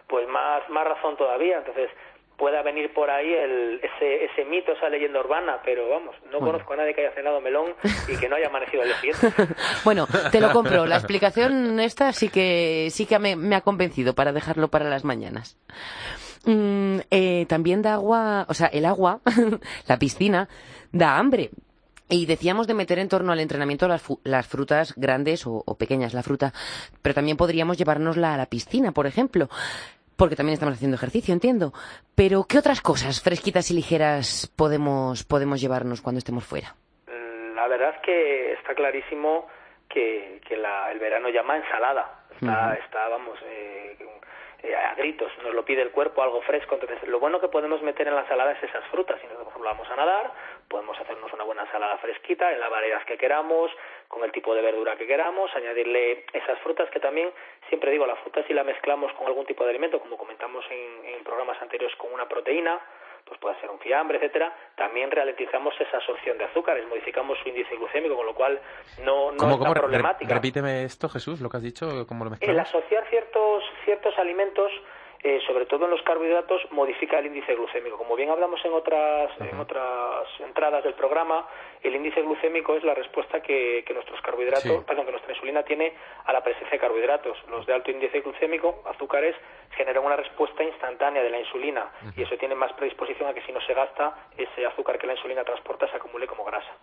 pues más más razón todavía entonces pueda venir por ahí el, ese, ese mito, esa leyenda urbana, pero vamos, no conozco a nadie que haya cenado melón y que no haya amanecido al día siguiente. (laughs) bueno, te lo compro. La explicación esta sí que sí que me, me ha convencido para dejarlo para las mañanas. Mm, eh, también da agua, o sea, el agua, (laughs) la piscina, da hambre. Y decíamos de meter en torno al entrenamiento las, las frutas grandes o, o, pequeñas, la fruta, pero también podríamos llevárnosla a la piscina, por ejemplo porque también estamos haciendo ejercicio, entiendo. Pero, ¿qué otras cosas fresquitas y ligeras podemos, podemos llevarnos cuando estemos fuera? La verdad es que está clarísimo que, que la, el verano llama ensalada. Está, uh -huh. está vamos, eh, eh, a gritos, nos lo pide el cuerpo, algo fresco. Entonces, lo bueno que podemos meter en la ensalada es esas frutas. Si nosotros, por ejemplo, vamos a nadar, podemos hacernos una buena ensalada fresquita en las variedades que queramos, con el tipo de verdura que queramos, añadirle esas frutas que también, siempre digo, las frutas si la mezclamos con algún tipo de alimento, como comentamos en, en programas anteriores con una proteína, pues puede ser un fiambre, etcétera, también ralentizamos esa absorción de azúcares, modificamos su índice glucémico, con lo cual no, no ¿Cómo, es cómo? problemática. Repíteme esto, Jesús, lo que has dicho, ¿cómo lo mezclamos? El asociar ciertos, ciertos alimentos eh, sobre todo en los carbohidratos, modifica el índice glucémico. Como bien hablamos en otras, uh -huh. en otras entradas del programa, el índice glucémico es la respuesta que, que nuestros carbohidratos, sí. perdón, que nuestra insulina tiene a la presencia de carbohidratos. Los de alto índice glucémico, azúcares, generan una respuesta instantánea de la insulina uh -huh. y eso tiene más predisposición a que si no se gasta, ese azúcar que la insulina transporta se acumule como grasa.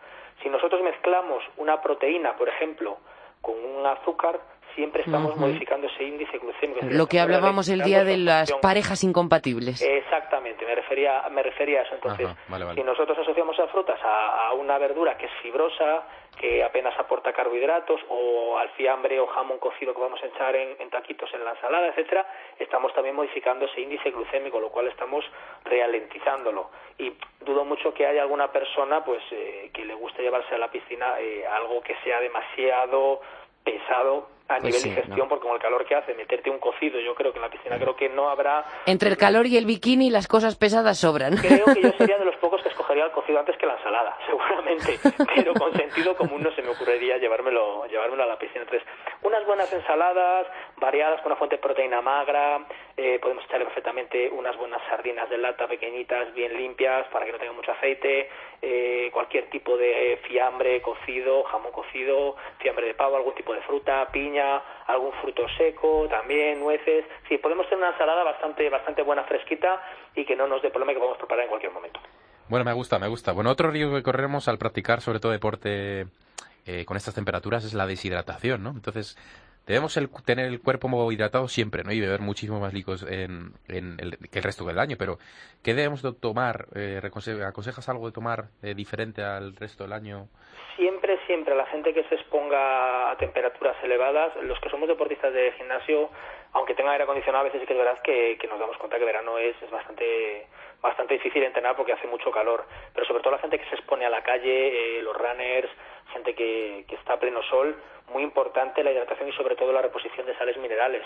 Si nosotros mezclamos una proteína, por ejemplo, con un azúcar, siempre estamos uh -huh. modificando ese índice glucémico. Lo que hablábamos el día de las parejas incompatibles. Exactamente, me refería, me refería a eso. Entonces, Ajá, vale, vale. si nosotros asociamos a frutas a, a, una verdura que es fibrosa, que apenas aporta carbohidratos, o al fiambre o jamón cocido que vamos a echar en, en taquitos en la ensalada, etcétera, estamos también modificando ese índice glucémico, lo cual estamos ralentizándolo. Y dudo mucho que haya alguna persona pues eh, que le guste llevarse a la piscina eh, algo que sea demasiado pesado a pues nivel sí, digestión, no. porque con el calor que hace meterte un cocido, yo creo que en la piscina creo que no habrá... Entre el calor y el bikini las cosas pesadas sobran. Creo que yo (laughs) sería de los pocos que escogería el cocido antes que la ensalada, (laughs) seguramente, pero con sentido común no se me ocurriría llevármelo, llevármelo a la piscina. Entonces, unas buenas ensaladas, variadas con una fuente de proteína magra, eh, podemos echarle perfectamente unas buenas sardinas de lata pequeñitas, bien limpias, para que no tenga mucho aceite, eh, cualquier tipo de fiambre cocido, jamón cocido, fiambre de pavo, algún tipo de fruta, piña, algún fruto seco, también nueces. Sí, podemos tener una ensalada bastante, bastante buena, fresquita y que no nos dé problema que podemos preparar en cualquier momento. Bueno, me gusta, me gusta. Bueno, otro riesgo que corremos al practicar, sobre todo deporte eh, con estas temperaturas, es la deshidratación, ¿no? Entonces, debemos el, tener el cuerpo hidratado siempre, ¿no? Y beber muchísimo más líquidos en, en el, que el resto del año. Pero, ¿qué debemos de tomar? Eh, ¿Aconsejas algo de tomar eh, diferente al resto del año? Siempre, siempre. La gente que se exponga a temperaturas elevadas, los que somos deportistas de gimnasio, aunque tenga aire acondicionado, a veces sí que es verdad que, que nos damos cuenta que verano es, es bastante bastante difícil entrenar porque hace mucho calor. Pero sobre todo la gente que se expone a la calle, eh, los runners, gente que, que está a pleno sol, muy importante la hidratación y sobre todo la reposición de sales minerales,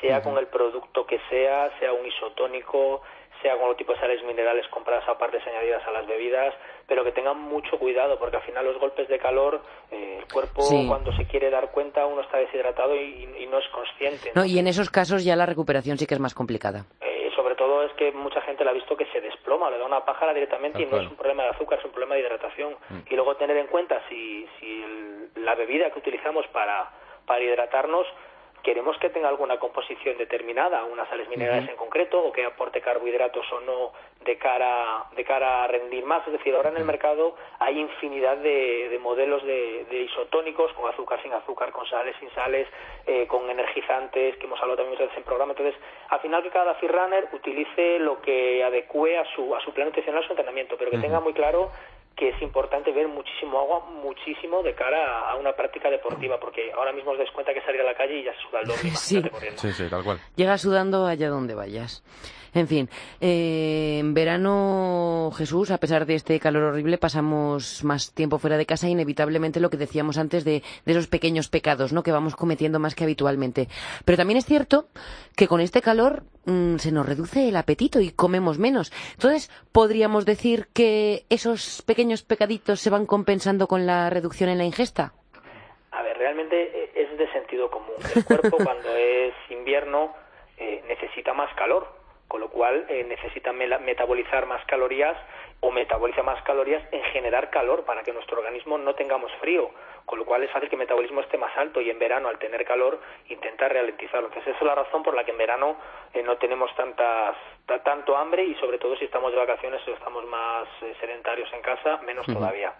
sea uh -huh. con el producto que sea, sea un isotónico, sea con los tipos de sales minerales compradas a partes añadidas a las bebidas, pero que tengan mucho cuidado porque al final los golpes de calor, eh, el cuerpo sí. cuando se quiere dar cuenta uno está deshidratado y, y no es consciente. ¿no? ¿no? y en esos casos ya la recuperación sí que es más complicada. Eh, sobre todo es que mucha gente la ha visto que se desploma, le da una pájara directamente Tal y no es un problema de azúcar, es un problema de hidratación. Mm. Y luego tener en cuenta si, si el, la bebida que utilizamos para, para hidratarnos queremos que tenga alguna composición determinada, unas sales minerales uh -huh. en concreto, o que aporte carbohidratos o no de cara, de cara a rendir más. Es decir, ahora en el mercado hay infinidad de, de modelos de, de, isotónicos, con azúcar, sin azúcar, con sales, sin sales, eh, con energizantes, que hemos hablado también muchas veces en programa. Entonces, al final que cada runner utilice lo que adecue a su, a su plan nutricional, a su entrenamiento, pero que uh -huh. tenga muy claro que es importante ver muchísimo agua, muchísimo de cara a una práctica deportiva, porque ahora mismo os dais cuenta que salir a la calle y ya se suda el doble. (laughs) Sí. sí, sí, tal cual. Llega sudando allá donde vayas. En fin, eh, en verano, Jesús, a pesar de este calor horrible, pasamos más tiempo fuera de casa, inevitablemente lo que decíamos antes de, esos pequeños pecados ¿no? que vamos cometiendo más que habitualmente. Pero también es cierto que con este calor mm, se nos reduce el apetito y comemos menos. Entonces, ¿podríamos decir que esos pequeños pecaditos se van compensando con la reducción en la ingesta? A ver, realmente eh, es de sentido común. El cuerpo (laughs) cuando es invierno eh, necesita más calor, con lo cual eh, necesita metabolizar más calorías o metaboliza más calorías en generar calor para que nuestro organismo no tengamos frío, con lo cual es fácil que el metabolismo esté más alto y en verano al tener calor intenta ralentizarlo. Entonces esa es la razón por la que en verano eh, no tenemos tantas tanto hambre y sobre todo si estamos de vacaciones o estamos más sedentarios en casa, menos todavía.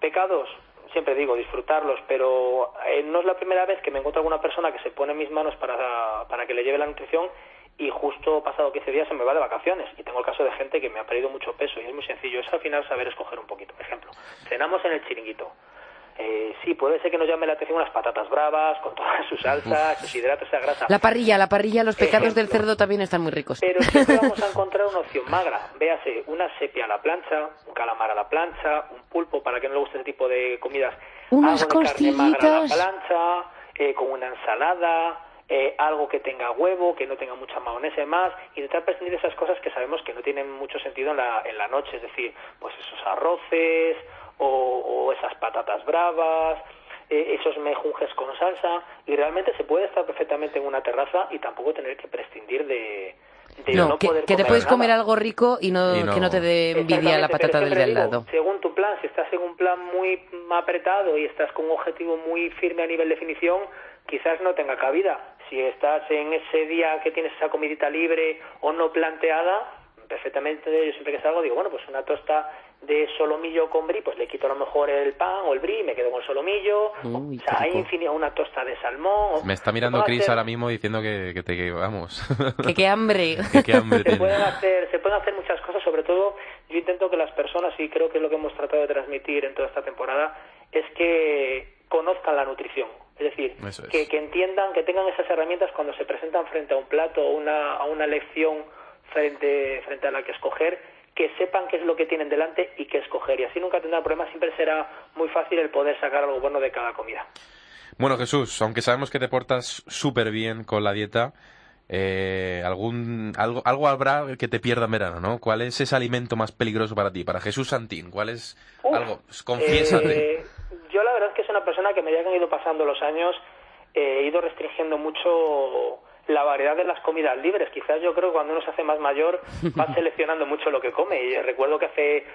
Pecados, siempre digo, disfrutarlos, pero eh, no es la primera vez que me encuentro alguna persona que se pone en mis manos para, para que le lleve la nutrición y justo pasado 15 días se me va de vacaciones. Y tengo el caso de gente que me ha perdido mucho peso y es muy sencillo. Es al final saber escoger un poquito. Por ejemplo, cenamos en el chiringuito. Eh, sí, puede ser que nos llame la atención unas patatas bravas con todas sus (laughs) salsas, sus hidratos, esa grasa. La parrilla, la parrilla, los pecados del cerdo también están muy ricos. Pero (laughs) siempre vamos a encontrar una opción magra. Véase, una sepia a la plancha, un calamar a la plancha, un pulpo para que no le guste ese tipo de comidas. Unas algo de carne magra a la plancha, eh, con una ensalada, eh, algo que tenga huevo, que no tenga mucha mayonesa y más, intentar prescindir de esas cosas que sabemos que no tienen mucho sentido en la, en la noche, es decir, pues esos arroces o, esas patatas bravas, eh, esos mejunjes con salsa, y realmente se puede estar perfectamente en una terraza y tampoco tener que prescindir de, no, que, te puedes comer algo rico y no, que no te dé envidia la patata del de al lado. Según tu plan, si estás en un plan muy apretado y estás con un objetivo muy firme a nivel de definición, quizás no tenga cabida. Si estás en ese día que tienes esa comidita libre o no planteada, perfectamente yo siempre que salgo digo, bueno, pues una tosta de solomillo con brie, pues le quito a lo mejor el pan o el brie, me quedo con solomillo. o sea, hay infinidad, una tosta de salmón. Me está mirando Chris ahora mismo diciendo que, que te vamos. (laughs) que qué hambre. (laughs) qué hambre se, pueden hacer, se pueden hacer muchas cosas, sobre todo yo intento que las personas, y creo que es lo que hemos tratado de transmitir en toda esta temporada, es que conozcan la nutrición. Es decir, que, que, entiendan, que tengan esas herramientas cuando se presentan frente a un plato o una, a una lección frente, frente a la que escoger que sepan qué es lo que tienen delante y qué escoger. Y así nunca tendrán problemas, siempre será muy fácil el poder sacar algo bueno de cada comida. Bueno, Jesús, aunque sabemos que te portas súper bien con la dieta, eh, algún, algo, algo habrá que te pierda en verano, ¿no? ¿Cuál es ese alimento más peligroso para ti? Para Jesús Santín, ¿cuál es algo? Confiésate. Eh, yo la verdad es que es una persona que me que han ido pasando los años, eh, he ido restringiendo mucho la variedad de las comidas libres. Quizás yo creo que cuando uno se hace más mayor va (laughs) seleccionando mucho lo que come. Y recuerdo que hace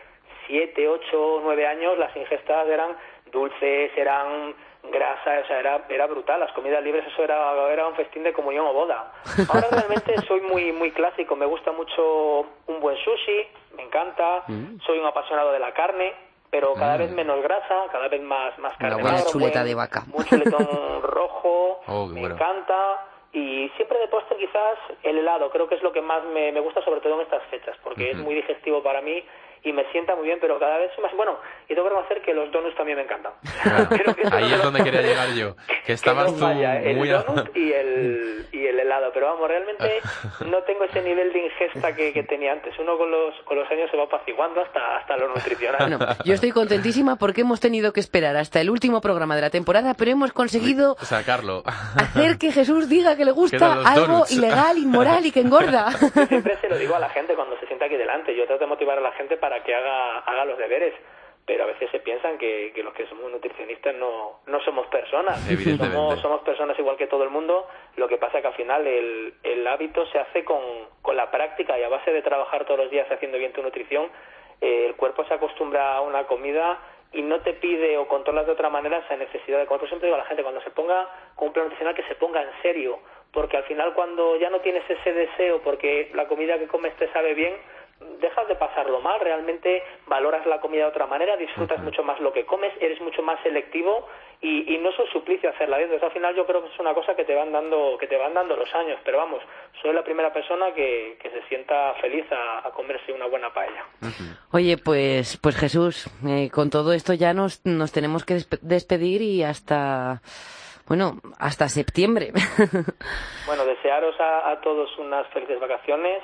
siete, ocho, nueve años las ingestas eran dulces, eran grasa, o sea, era, era brutal. Las comidas libres, eso era, era un festín de comunión o boda. Ahora realmente (laughs) soy muy, muy clásico. Me gusta mucho un buen sushi, me encanta. Mm. Soy un apasionado de la carne, pero cada mm. vez menos grasa, cada vez más, más carne. Una buena chuleta de vaca. Un chuletón (laughs) rojo, oh, me encanta y siempre de postre quizás el helado, creo que es lo que más me, me gusta sobre todo en estas fechas, porque es muy digestivo para mí y me sienta muy bien, pero cada vez más bueno. Y tengo que reconocer que los donuts también me encantan. (laughs) Ahí es donde quería llegar yo. (laughs) Que estabas tú el donut y el, y el helado. Pero vamos, realmente (laughs) no tengo ese nivel de ingesta que, que, tenía antes. Uno con los, con los años se va apaciguando hasta, hasta lo nutricional. yo estoy contentísima porque hemos tenido que esperar hasta el último programa de la temporada, pero hemos conseguido sacarlo. hacer que Jesús diga que le gusta algo ilegal, inmoral y que engorda. Yo siempre se lo digo a la gente cuando se aquí delante. Yo trato de motivar a la gente para que haga, haga los deberes pero a veces se piensan que, que los que somos nutricionistas no, no somos personas. Somos, somos personas igual que todo el mundo. Lo que pasa que al final el, el hábito se hace con, con la práctica y a base de trabajar todos los días haciendo bien tu nutrición, eh, el cuerpo se acostumbra a una comida y no te pide o controlas de otra manera esa necesidad de comer. siempre digo a la gente, cuando se ponga con un plan nutricional, que se ponga en serio, porque al final cuando ya no tienes ese deseo porque la comida que comes te sabe bien, dejas de pasarlo mal, realmente valoras la comida de otra manera, disfrutas mucho más lo que comes, eres mucho más selectivo y, no es un suplicio hacerla bien. Entonces al final yo creo que es una cosa que te van dando, que te van dando los años, pero vamos, soy la primera persona que, que se sienta feliz a, comerse una buena paella. Oye, pues, pues Jesús, eh, con todo esto ya nos, nos tenemos que despedir y hasta bueno, hasta septiembre. (laughs) bueno, desearos a, todos unas felices vacaciones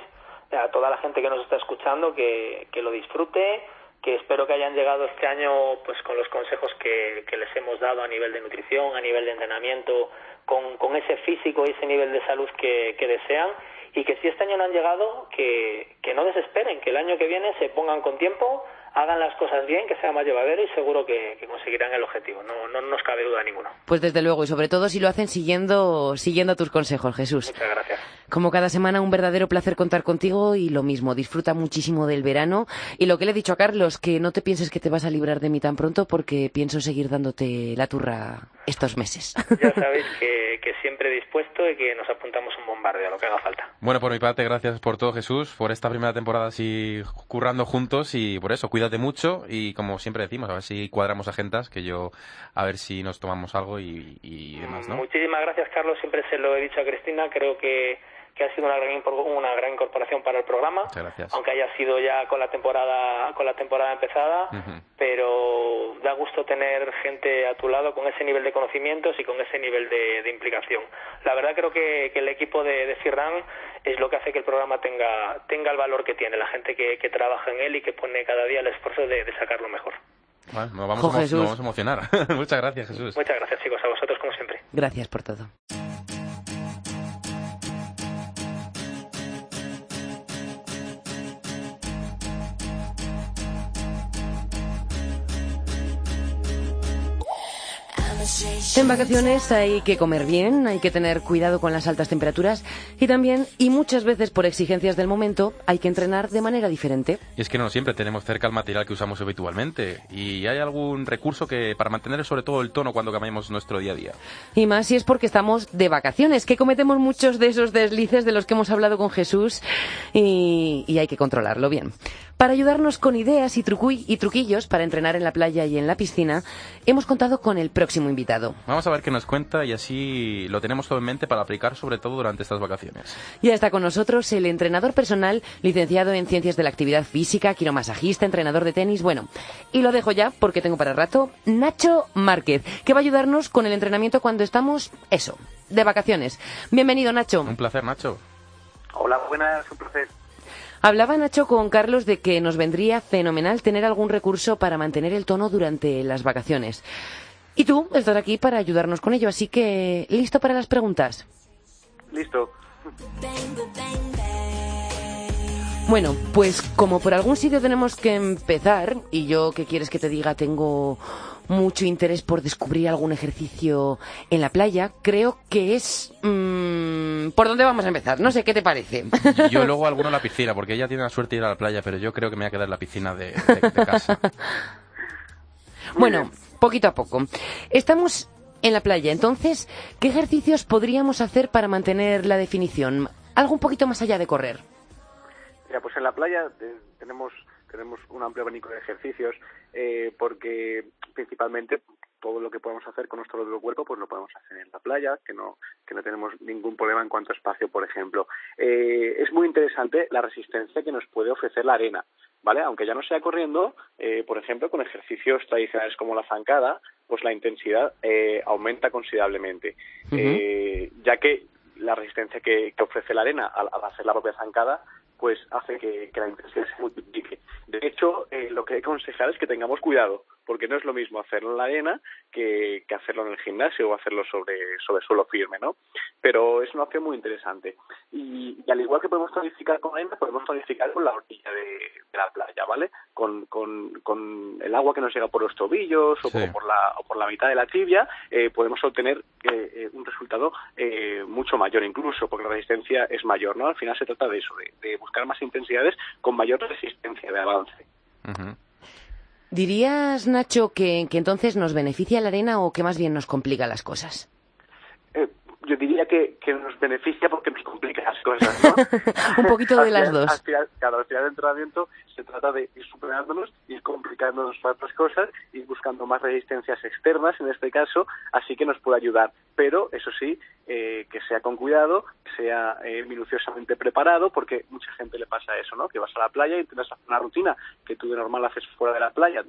a toda la gente que nos está escuchando que, que lo disfrute, que espero que hayan llegado este año pues con los consejos que, que les hemos dado a nivel de nutrición, a nivel de entrenamiento, con, con ese físico y ese nivel de salud que, que desean y que si este año no han llegado, que, que no desesperen, que el año que viene se pongan con tiempo, hagan las cosas bien, que sea más llevadero y seguro que, que conseguirán el objetivo. No, no nos cabe duda ninguna. Pues desde luego, y sobre todo si lo hacen siguiendo, siguiendo tus consejos, Jesús. Muchas gracias. Como cada semana, un verdadero placer contar contigo y lo mismo, disfruta muchísimo del verano. Y lo que le he dicho a Carlos, que no te pienses que te vas a librar de mí tan pronto porque pienso seguir dándote la turra estos meses. Ya sabéis que, que siempre dispuesto y que nos apuntamos un bombardeo, a lo que haga falta. Bueno, por mi parte, gracias por todo, Jesús, por esta primera temporada así currando juntos y por eso, cuídate mucho y como siempre decimos, a ver si cuadramos agendas, que yo a ver si nos tomamos algo y, y demás, ¿no? Muchísimas gracias, Carlos. Siempre se lo he dicho a Cristina. Creo que que ha sido una gran, una gran incorporación para el programa, aunque haya sido ya con la temporada con la temporada empezada, pero da gusto tener gente a tu lado con ese nivel de conocimientos y con ese nivel de, implicación. La verdad creo que, el equipo de, de Firran es lo que hace que el programa tenga tenga el valor que tiene, la gente que, trabaja en él y que pone cada día el esfuerzo de, sacarlo mejor. nos, vamos nos vamos a emocionar. (laughs) Muchas gracias, Jesús. Muchas gracias, chicos, a vosotros como siempre. Gracias por todo. En vacaciones hay que comer bien, hay que tener cuidado con las altas temperaturas y también, y muchas veces por exigencias del momento, hay que entrenar de manera diferente. Y es que no siempre tenemos cerca el material que usamos habitualmente y hay algún recurso que para mantener sobre todo el tono cuando cambiamos nuestro día a día. Y más si es porque estamos de vacaciones, que cometemos muchos de esos deslices de los que hemos hablado con Jesús y, y hay que controlarlo bien. Para ayudarnos con ideas y, y truquillos para entrenar en la playa y en la piscina, hemos contado con el próximo invitado. Vamos a ver qué nos cuenta y así lo tenemos todo en mente para aplicar sobre todo durante estas vacaciones. Ya está con nosotros el entrenador personal, licenciado en Ciencias de la Actividad Física, quiromasajista, entrenador de tenis, bueno, y lo dejo ya porque tengo para rato, Nacho Márquez, que va a ayudarnos con el entrenamiento cuando estamos, eso, de vacaciones. Bienvenido, Nacho. Un placer, Nacho. Hola, buenas, un placer. Hablaba Nacho con Carlos de que nos vendría fenomenal tener algún recurso para mantener el tono durante las vacaciones. Y tú estás aquí para ayudarnos con ello, así que ¿listo para las preguntas? Listo. Bueno, pues como por algún sitio tenemos que empezar, y yo, ¿qué quieres que te diga? Tengo mucho interés por descubrir algún ejercicio en la playa, creo que es... Mmm, ¿Por dónde vamos a empezar? No sé, ¿qué te parece? Yo luego alguno en la piscina, porque ella tiene la suerte de ir a la playa, pero yo creo que me voy a quedar en la piscina de, casa. (laughs) bueno, poquito a poco. Estamos en la playa, entonces, ¿qué ejercicios podríamos hacer para mantener la definición? Algo un poquito más allá de correr. Mira, pues en la playa tenemos tenemos un amplio abanico de ejercicios eh, porque principalmente todo lo que podemos hacer con nuestro cuerpo pues lo podemos hacer en la playa que no que no tenemos ningún problema en cuanto a espacio por ejemplo. Eh, es muy interesante la resistencia que nos puede ofrecer la arena vale aunque ya no sea corriendo eh, por ejemplo con ejercicios tradicionales como la zancada pues la intensidad eh, aumenta considerablemente. Eh, ya que la resistencia que, que ofrece la arena al, al hacer la propia zancada pues hace que, que la intensidad se multiplique. De hecho, eh, lo que hay que aconsejar es que tengamos cuidado, porque no es lo mismo hacerlo en la arena que, que hacerlo en el gimnasio o hacerlo sobre, sobre suelo firme, ¿no? Pero es una opción muy interesante. Y, y al igual que podemos tonificar con arena, podemos tonificar con la orilla de, de la playa, ¿vale? Con, con, con, el agua que nos llega por los tobillos o, sí. por, la, o por la mitad de la tibia, eh, podemos obtener eh, eh un resultado eh, mucho mayor incluso, porque la resistencia es mayor, ¿no? Al final se trata de eso, de, de buscar más intensidades con mayor resistencia de avance. Uh -huh. ¿Dirías, Nacho, que, que, entonces nos beneficia la arena o que más bien nos complica las cosas? Eh, yo diría que, que, nos beneficia porque nos complica las cosas, ¿no? (laughs) Un poquito de las dos. Al final, claro, al final del entrenamiento se trata de ir superándonos, ir complicándonos otras cosas, ir buscando más resistencias externas en este caso, así que nos puede ayudar. Pero, eso sí, eh, que sea con cuidado, que sea eh, minuciosamente preparado, porque mucha gente le pasa eso, ¿no? Que vas a la playa y tienes una rutina que tú de normal haces fuera de la playa,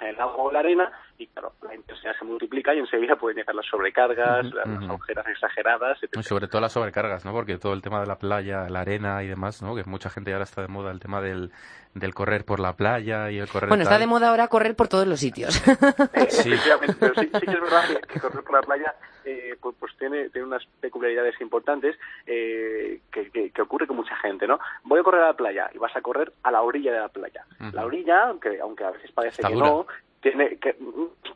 en el agua o la arena y claro, la intensidad se multiplica y enseguida pueden llegar las sobrecargas, las, agujeras exageradas, etc. sobre todo las sobrecargas, ¿no? Porque todo el tema de la playa, la arena y demás, ¿no? Que mucha gente ahora está de moda el tema del, del correr por la playa y el correr Bueno, está de moda ahora correr por todos los sitios. sí. pero sí, que es verdad que, correr por la playa eh, pues, pues, tiene, tiene unas peculiaridades importantes eh, que, que, ocurre con mucha gente, ¿no? Voy a correr a la playa y vas a correr a la orilla de la playa. La orilla, aunque, aunque a veces parece que no, tiene que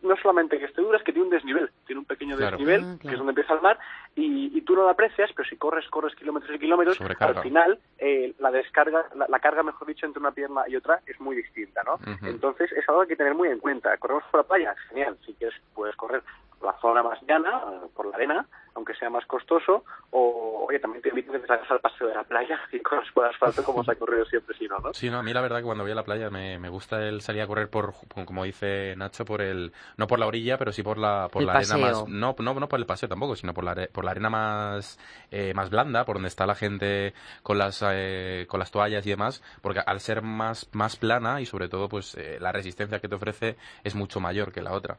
no solamente que esté dura, es que tiene un desnivel, tiene un pequeño desnivel, ah, que es donde empieza el mar, y, tú no lo aprecias, pero si corres, corres kilómetros y kilómetros, al final eh, la descarga, la, carga, mejor dicho, entre una pierna y otra es muy distinta, ¿no? Entonces es algo que hay que tener muy en cuenta. Corremos por la playa, genial, si quieres puedes correr la zona más llana, por la arena, aunque sea más costoso, o oye, también te invito a que te salgas al paseo de la playa (laughs) y corras por asfalto como se ha corrido siempre, si no, ¿no? Sí, no, a mí la verdad que cuando voy a la playa me, me gusta el salir a correr por, como dice Nacho, por el, no por la orilla, pero sí por la, por la arena más, no, no, no por el paseo tampoco, sino por la, por la arena más, eh, más blanda, por donde está la gente con las, eh, con las toallas y demás, porque al ser más, más plana y sobre todo pues eh, la resistencia que te ofrece es mucho mayor que la otra.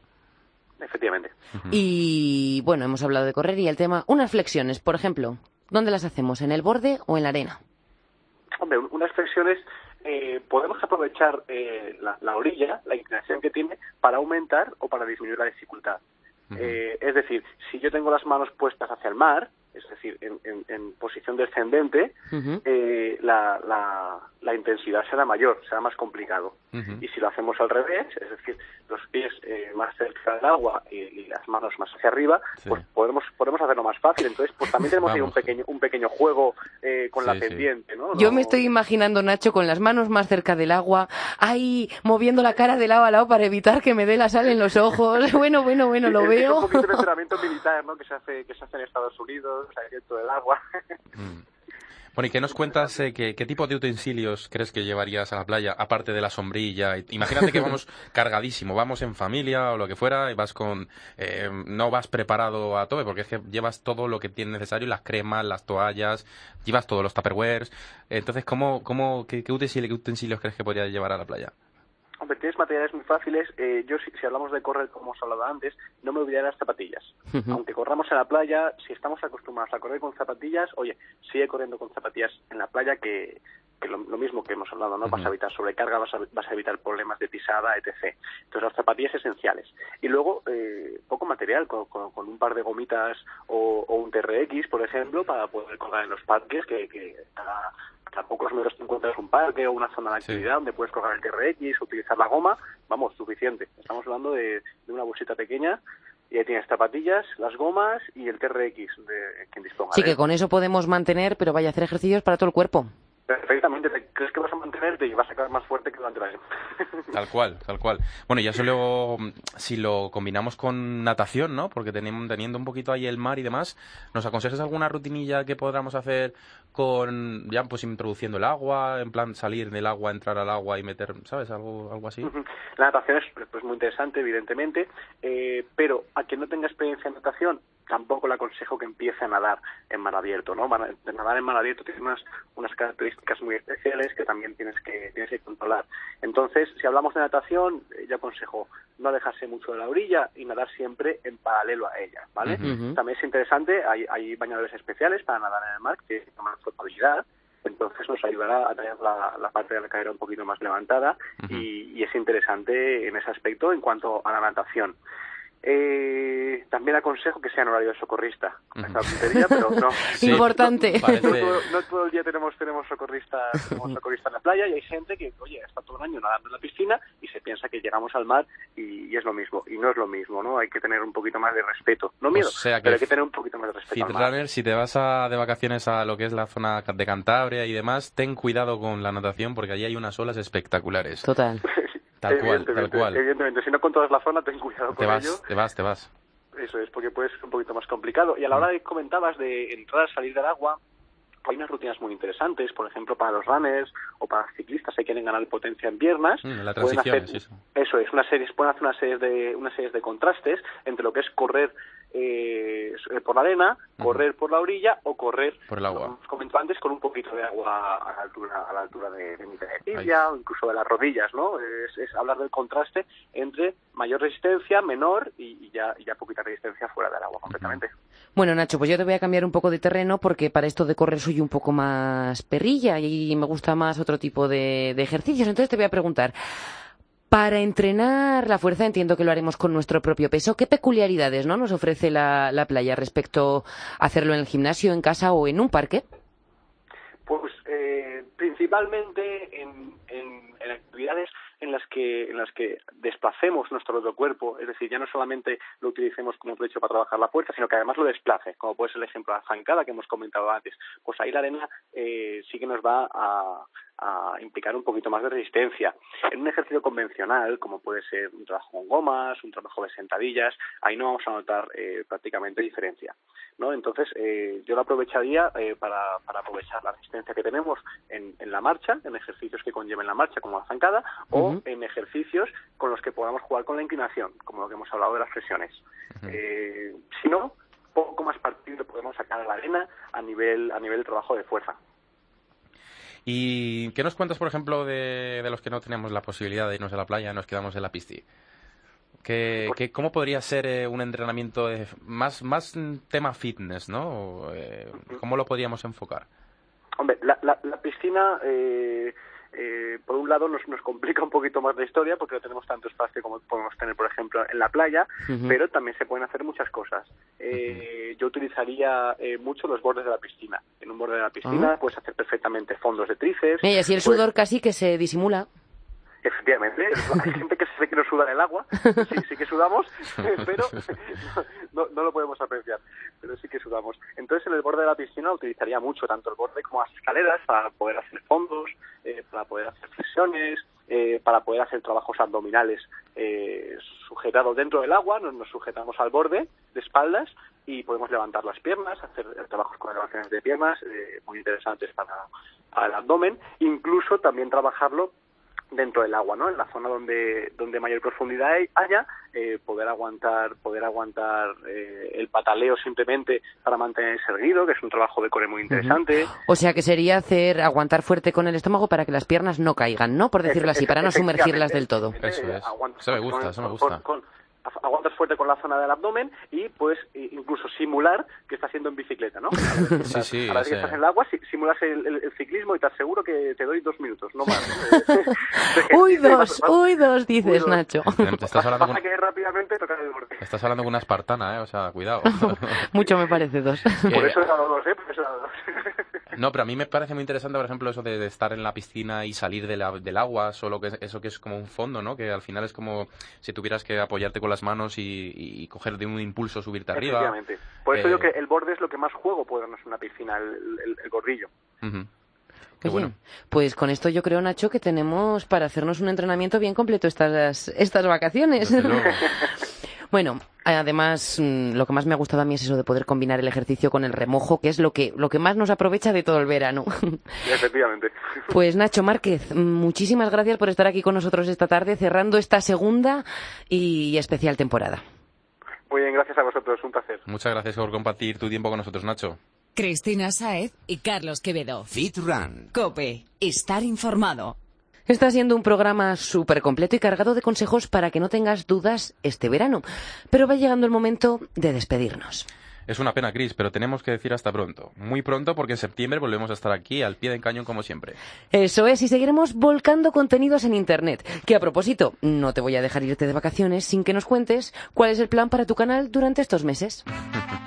Efectivamente. Y bueno, hemos hablado de correr y el tema, unas flexiones, por ejemplo, ¿dónde las hacemos? ¿En el borde o en la arena? Hombre, unas flexiones eh, podemos aprovechar eh, la, orilla, la inclinación que tiene, para aumentar o para disminuir la dificultad. Eh, es decir, si yo tengo las manos puestas hacia el mar, es decir, en, posición descendente, eh, la, la, intensidad será mayor, será más complicado. Y si lo hacemos al revés, es decir, los pies eh, más cerca del agua y, las manos más hacia arriba, pues podemos, podemos hacerlo más fácil. Entonces, pues también tenemos ahí un pequeño, un pequeño juego eh, con la pendiente, ¿no? Yo me estoy imaginando, Nacho, con las manos más cerca del agua, ahí moviendo la cara de lado a lado para evitar que me dé la sal en los ojos. (laughs) Bueno, bueno, bueno, lo veo. Es un poquito de (laughs) entrenamiento militar, ¿no? Que se hace, que se hace en Estados Unidos dentro del agua. Mm. Bueno, ¿y qué nos cuentas? Eh, qué, tipo de utensilios crees que llevarías a la playa, aparte de la sombrilla? Imagínate que vamos (laughs) cargadísimo, vamos en familia o lo que fuera, y vas con. Eh, no vas preparado a todo, porque es que llevas todo lo que tienes necesario, las cremas, las toallas, llevas todos los tupperwares. Entonces, ¿cómo, cómo, qué, qué utensilios crees que podrías llevar a la playa? Hombre, tienes materiales muy fáciles. Eh, yo, si, hablamos de correr, como os hablado antes, no me olvidaré las zapatillas. Aunque corramos en la playa, si estamos acostumbrados a correr con zapatillas, oye, sigue corriendo con zapatillas en la playa que, lo, mismo que hemos hablado, ¿no? Vas a evitar sobrecarga, vas a, vas a, evitar problemas de pisada, etc. Entonces, las zapatillas esenciales. Y luego, eh, poco material, con, un par de gomitas o, un TRX, por ejemplo, para poder colgar en los parques, que, que tampoco pocos metros te encuentras un parque o una zona de actividad donde puedes coger el TRX, utilizar la goma, vamos, suficiente. Estamos hablando de, una bolsita pequeña y ahí tienes zapatillas, las gomas y el TRX de quien disponga. Sí, que con eso podemos mantener, pero vaya a hacer ejercicios para todo el cuerpo. Perfectamente, crees que vas a mantenerte y vas a quedar más fuerte que durante la (laughs) Tal cual, tal cual. Bueno, ya solo si lo combinamos con natación, ¿no? Porque tenemos, teniendo un poquito ahí el mar y demás, ¿nos aconsejas alguna rutinilla que podamos hacer con, ya pues introduciendo el agua, en plan salir del agua, entrar al agua y meter, ¿sabes? Algo, algo así. La natación es pues, muy interesante, evidentemente, eh, pero a quien no tenga experiencia en natación, tampoco le aconsejo que empiece a nadar en mar abierto, ¿no? Nadar en mar abierto tiene unas, unas características muy especiales que también tienes que, tienes que controlar. Entonces, si hablamos de natación, eh, yo aconsejo no dejarse mucho de la orilla y nadar siempre en paralelo a ella, ¿vale? También es interesante, hay, hay bañadores especiales para nadar en el mar que tienen más flotabilidad, entonces nos ayudará a tener la, parte de la cadera un poquito más levantada y, y, es interesante en ese aspecto en cuanto a la natación. Eh, también aconsejo que sea en horario de socorrista. pero no. (laughs) Importante. No, todo, el día tenemos tenemos socorristas, tenemos socorristas en la playa y hay gente que, oye, está todo el año nadando en la piscina y se piensa que llegamos al mar y, es lo mismo. Y no es lo mismo, ¿no? Hay que tener un poquito más de respeto. No miedo, pero hay que tener un poquito más de respeto. si te vas a, de vacaciones a lo que es la zona de Cantabria y demás, ten cuidado con la natación porque allí hay unas olas espectaculares. Total. (laughs) Tal cual, tal cual. Evidentemente, si no controlas la zona, ten cuidado con te vas, ello. Te vas, te vas. Eso es, porque puede ser un poquito más complicado. Y a la hora de comentabas de entrar, salir del agua, hay unas rutinas muy interesantes, por ejemplo, para los runners o para ciclistas que quieren ganar potencia en piernas. Mm, la transición, eso. eso. es, una serie, pueden hacer una serie, de, una serie de contrastes entre lo que es correr eh, por la arena, correr por la orilla o correr, por el agua. como comentaba antes, con un poquito de agua a la altura, a la altura de, de tibia o incluso de las rodillas, ¿no? Es, es, hablar del contraste entre mayor resistencia, menor y, y ya, y ya poquita resistencia fuera del agua completamente. Bueno, Nacho, pues yo te voy a cambiar un poco de terreno porque para esto de correr soy un poco más perrilla y me gusta más otro tipo de, de ejercicios. Entonces te voy a preguntar, para entrenar la fuerza, entiendo que lo haremos con nuestro propio peso. ¿Qué peculiaridades ¿no? nos ofrece la, la playa respecto a hacerlo en el gimnasio, en casa o en un parque? Pues eh, principalmente en, en, actividades en las que en las que desplacemos nuestro otro cuerpo, es decir, ya no solamente lo utilicemos como he dicho para trabajar la fuerza, sino que además lo desplace, como puede ser el ejemplo de la zancada que hemos comentado antes. Pues ahí la arena eh, sí que nos va a, a implicar un poquito más de resistencia. En un ejercicio convencional, como puede ser un trabajo con gomas, un trabajo de sentadillas, ahí no vamos a notar eh, prácticamente diferencia. ¿no? Entonces, eh, yo lo aprovecharía eh, para, para aprovechar la resistencia que tenemos en, en, la marcha, en ejercicios que conlleven la marcha, como la zancada, uh -huh. o en ejercicios con los que podamos jugar con la inclinación, como lo que hemos hablado de las presiones. Uh -huh. si no, poco más partido podemos sacar a la arena a nivel, a nivel de trabajo de fuerza. ¿Y qué nos cuentas, por ejemplo, de, los que no tenemos la posibilidad de irnos a la playa, nos quedamos en la piscina? ¿Qué, qué, ¿Cómo podría ser eh, un entrenamiento de, más, más tema fitness, no? Eh, ¿Cómo lo podríamos enfocar? Hombre, la, la, la piscina, eh, eh, por un lado, nos, nos complica un poquito más la historia porque no tenemos tanto espacio como podemos tener, por ejemplo, en la playa, uh -huh. pero también se pueden hacer muchas cosas. Eh, uh -huh. Yo utilizaría eh, mucho los bordes de la piscina. En un borde de la piscina uh -huh. puedes hacer perfectamente fondos de tríceps. Y así el pues... sudor casi que se disimula. Efectivamente, hay gente que se ve que no suda el agua, sí, sí que sudamos, (laughs) pero (laughs) no, no, lo podemos apreciar, pero sí que sudamos. Entonces en el borde de la piscina utilizaría mucho, tanto el borde como las escaleras, para poder hacer fondos, eh, para poder hacer flexiones, eh, para poder hacer trabajos abdominales eh, sujetados dentro del agua, nos, nos, sujetamos al borde de espaldas y podemos levantar las piernas, hacer trabajos con elevaciones de piernas eh, muy interesantes para el abdomen, incluso también trabajarlo dentro del agua, ¿no? En la zona donde donde mayor profundidad haya, eh, poder aguantar poder aguantar eh, el pataleo simplemente para mantenerse erguido, que es un trabajo de core muy interesante. Uh -huh. O sea que sería hacer aguantar fuerte con el estómago para que las piernas no caigan, ¿no? Por decirlo así, para no sumergirlas del todo. Eso es. Eso me gusta, eso me gusta. Con, con, aguantas fuerte con la zona del abdomen y pues incluso simular que estás haciendo en bicicleta, ¿no? (laughs) A sí, sí, a la vez que estás en el agua, simulas el, el, el, ciclismo y te aseguro que te doy dos minutos, no más. (laughs) (laughs) uy, dos, uy, dos, dices, uy, dos. Nacho. Estás hablando con... que rápidamente tocar el borde. Estás hablando con una espartana, ¿eh? O sea, cuidado. Mucho me parece dos. Por eso he dado dos, ¿eh? Por eso he dado dos. No, pero a mí me parece muy interesante, por ejemplo, eso de, de estar en la piscina y salir de la, del agua, solo que eso que es como un fondo, ¿no? Que al final es como si tuvieras que apoyarte con las manos y, y coger de un impulso subirte arriba. Efectivamente. Por eso eh... digo que el borde es lo que más juego puede darnos en una piscina, el, el, el gordillo. Uh -huh. Oye, bueno. pues con esto yo creo, Nacho, que tenemos para hacernos un entrenamiento bien completo estas, estas vacaciones. (laughs) Bueno, además, mm, lo que más me ha gustado a mí es eso de poder combinar el ejercicio con el remojo, que es lo que, lo que más nos aprovecha de todo el verano. (laughs) Efectivamente. (laughs) Pues Nacho Márquez, muchísimas gracias por estar aquí con nosotros esta tarde, cerrando esta segunda y especial temporada. Muy bien, gracias a vosotros, un placer. Muchas gracias por compartir tu tiempo con nosotros, Nacho. Cristina Saez y Carlos Quevedo. Fit Run. Cope, estar informado. Está siendo un programa súper completo y cargado de consejos para que no tengas dudas este verano. Pero va llegando el momento de despedirnos. Es una pena, Cris, pero tenemos que decir hasta pronto. Muy pronto porque en septiembre volvemos a estar aquí al pie del cañón como siempre. Eso es, y seguiremos volcando contenidos en Internet. Que a propósito, no te voy a dejar irte de vacaciones sin que nos cuentes cuál es el plan para tu canal durante estos meses. (laughs)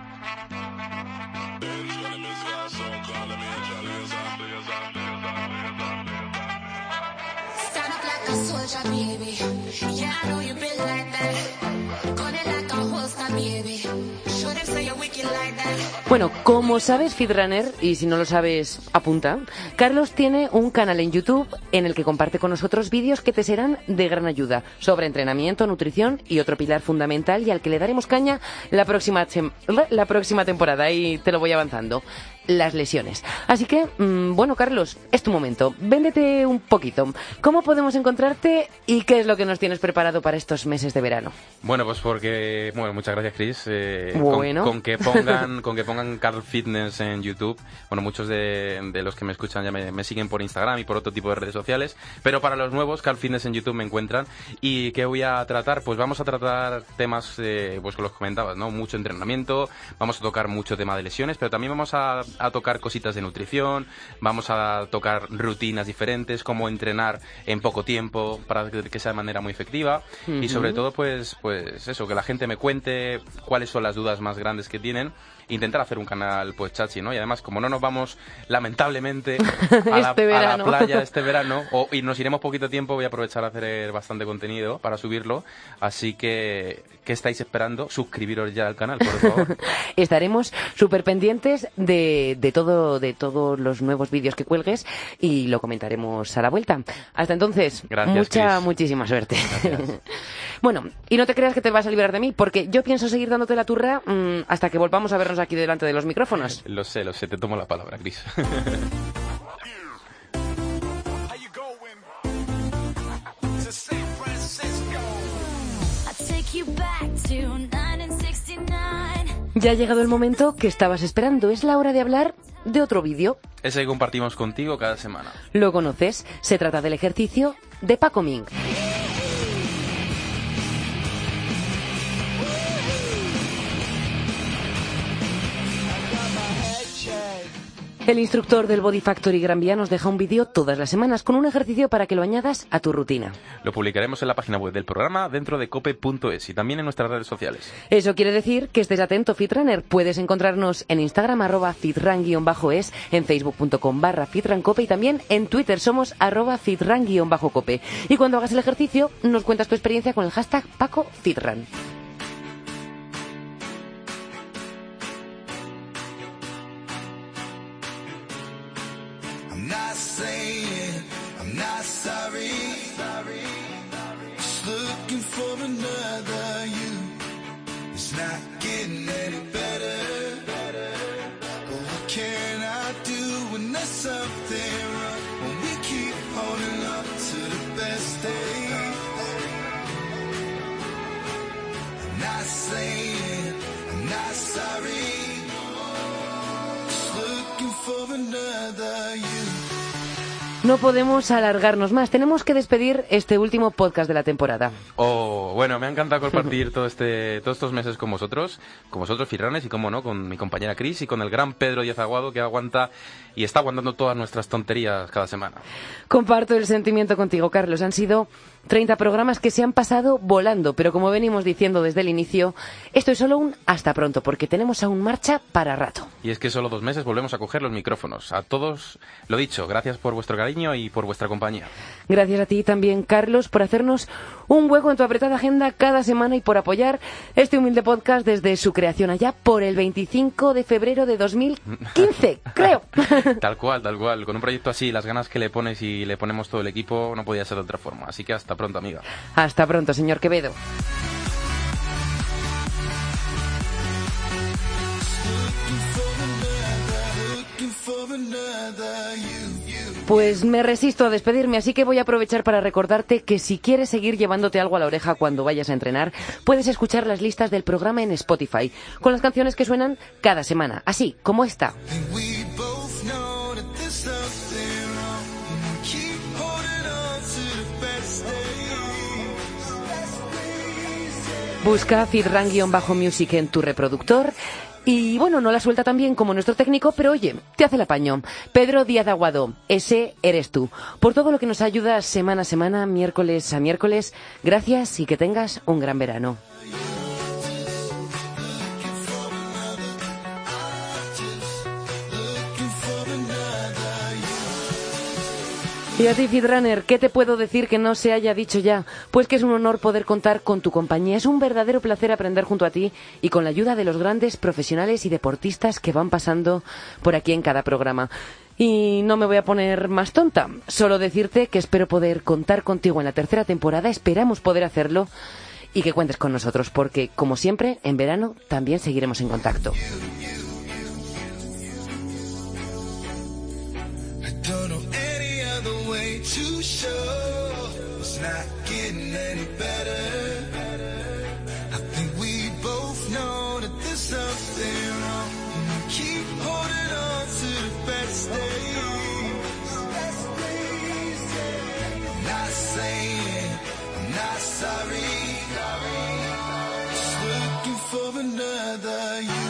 Bueno, como sabes, Feedrunner, y si no lo sabes, apunta, Carlos tiene un canal en YouTube en el que comparte con nosotros vídeos que te serán de gran ayuda sobre entrenamiento, nutrición y otro pilar fundamental y al que le daremos caña la próxima, la próxima temporada. Y te lo voy avanzando. Las lesiones. Así que, mm, bueno, Carlos, es tu momento. Véndete un poquito. ¿Cómo podemos encontrarte y qué es lo que nos tienes preparado para estos meses de verano? Bueno, pues porque, bueno, muchas gracias, Chris. Eh, bueno. Con, que pongan, (laughs) con que pongan Carl Fitness en YouTube. Bueno, muchos de, los que me escuchan ya me, siguen por Instagram y por otro tipo de redes sociales. Pero para los nuevos, Carl Fitness en YouTube me encuentran. ¿Y qué voy a tratar? Pues vamos a tratar temas, eh, pues que los comentabas, ¿no? Mucho entrenamiento, vamos a tocar mucho tema de lesiones, pero también vamos a, a tocar cositas de nutrición, vamos a tocar rutinas diferentes, cómo entrenar en poco tiempo para que sea de manera muy efectiva. Y sobre todo pues pues eso que la gente me cuente cuáles son las dudas más grandes que tienen intentar hacer un canal pues chachi, ¿no? Y además, como no nos vamos lamentablemente (laughs) a, la, este playa este verano, (laughs) o, y nos iremos poquito tiempo, voy a aprovechar a hacer bastante contenido para subirlo. Así que, ¿qué estáis esperando? Suscribiros ya al canal, por favor. (laughs) Estaremos súper pendientes de, de, todo, de todos los nuevos vídeos que cuelgues y lo comentaremos a la vuelta. Hasta entonces, mucha, muchísima suerte. Bueno, y no te creas que te vas a liberar de mí, porque yo pienso seguir dándote la turra mm, hasta que volvamos a vernos aquí delante de los micrófonos. (laughs) Lo sé, lo sé, te tomo la palabra, Cris. (laughs) Ya ha llegado el momento que estabas esperando. Es la hora de hablar de otro vídeo. Ese que compartimos contigo cada semana. Lo conoces. Se trata del ejercicio de Paco Ming. El instructor del Body Factory Gran Vía nos deja un vídeo todas las semanas con un ejercicio para que lo añadas a tu rutina. Lo publicaremos en la página web del programa dentro de cope.es y también en nuestras redes sociales. Eso quiere decir que estés atento, Fitrunner. Puedes encontrarnos en Instagram arroba fitran-es, en facebook.com barra fitrancope y también en Twitter somos arroba fitran-cope. Y cuando hagas el ejercicio nos cuentas tu experiencia con el hashtag PacoFitran. another you. It's not getting any better. But what can I do when there's something wrong? When we keep holding up to the best days. I'm not saying I'm not sorry. Just looking for another you. No podemos alargarnos más. Tenemos que despedir este último podcast de la temporada. Oh, bueno, me ha encantado compartir todo este, todos estos meses con vosotros, con vosotros, Firranes, y como no, con mi compañera Cris y con el gran Pedro Díaz Aguado que aguanta y está aguantando todas nuestras tonterías cada semana. Comparto el sentimiento contigo, Carlos. Han sido 30 programas que se han pasado volando, pero como venimos diciendo desde el inicio, esto es solo un hasta pronto, porque tenemos aún marcha para rato. Y es que solo dos meses volvemos a coger los micrófonos. A todos, lo dicho, gracias por vuestro cariño y por vuestra compañía. Gracias a ti también, Carlos, por hacernos un hueco en tu apretada agenda cada semana y por apoyar este humilde podcast desde su creación allá por el 25 de febrero de 2015, (laughs) creo. Tal cual, tal cual. Con un proyecto así, las ganas que le pones y le ponemos todo el equipo, no podía ser de otra forma. Así que hasta hasta pronto, amiga. Hasta pronto, señor Quevedo. Pues me resisto a despedirme, así que voy a aprovechar para recordarte que si quieres seguir llevándote algo a la oreja cuando vayas a entrenar, puedes escuchar las listas del programa en Spotify, con las canciones que suenan cada semana, así como esta. Busca bajo music en tu reproductor. Y bueno, no la suelta tan bien como nuestro técnico, pero oye, te hace el apaño. Pedro Díaz Aguado, ese eres tú. Por todo lo que nos ayudas semana a semana, miércoles a miércoles, gracias y que tengas un gran verano. Y a ti, Feedrunner, ¿qué te puedo decir que no se haya dicho ya? Pues que es un honor poder contar con tu compañía. Es un verdadero placer aprender junto a ti y con la ayuda de los grandes profesionales y deportistas que van pasando por aquí en cada programa. Y no me voy a poner más tonta, solo decirte que espero poder contar contigo en la tercera temporada, esperamos poder hacerlo y que cuentes con nosotros, porque como siempre, en verano también seguiremos en contacto. يديه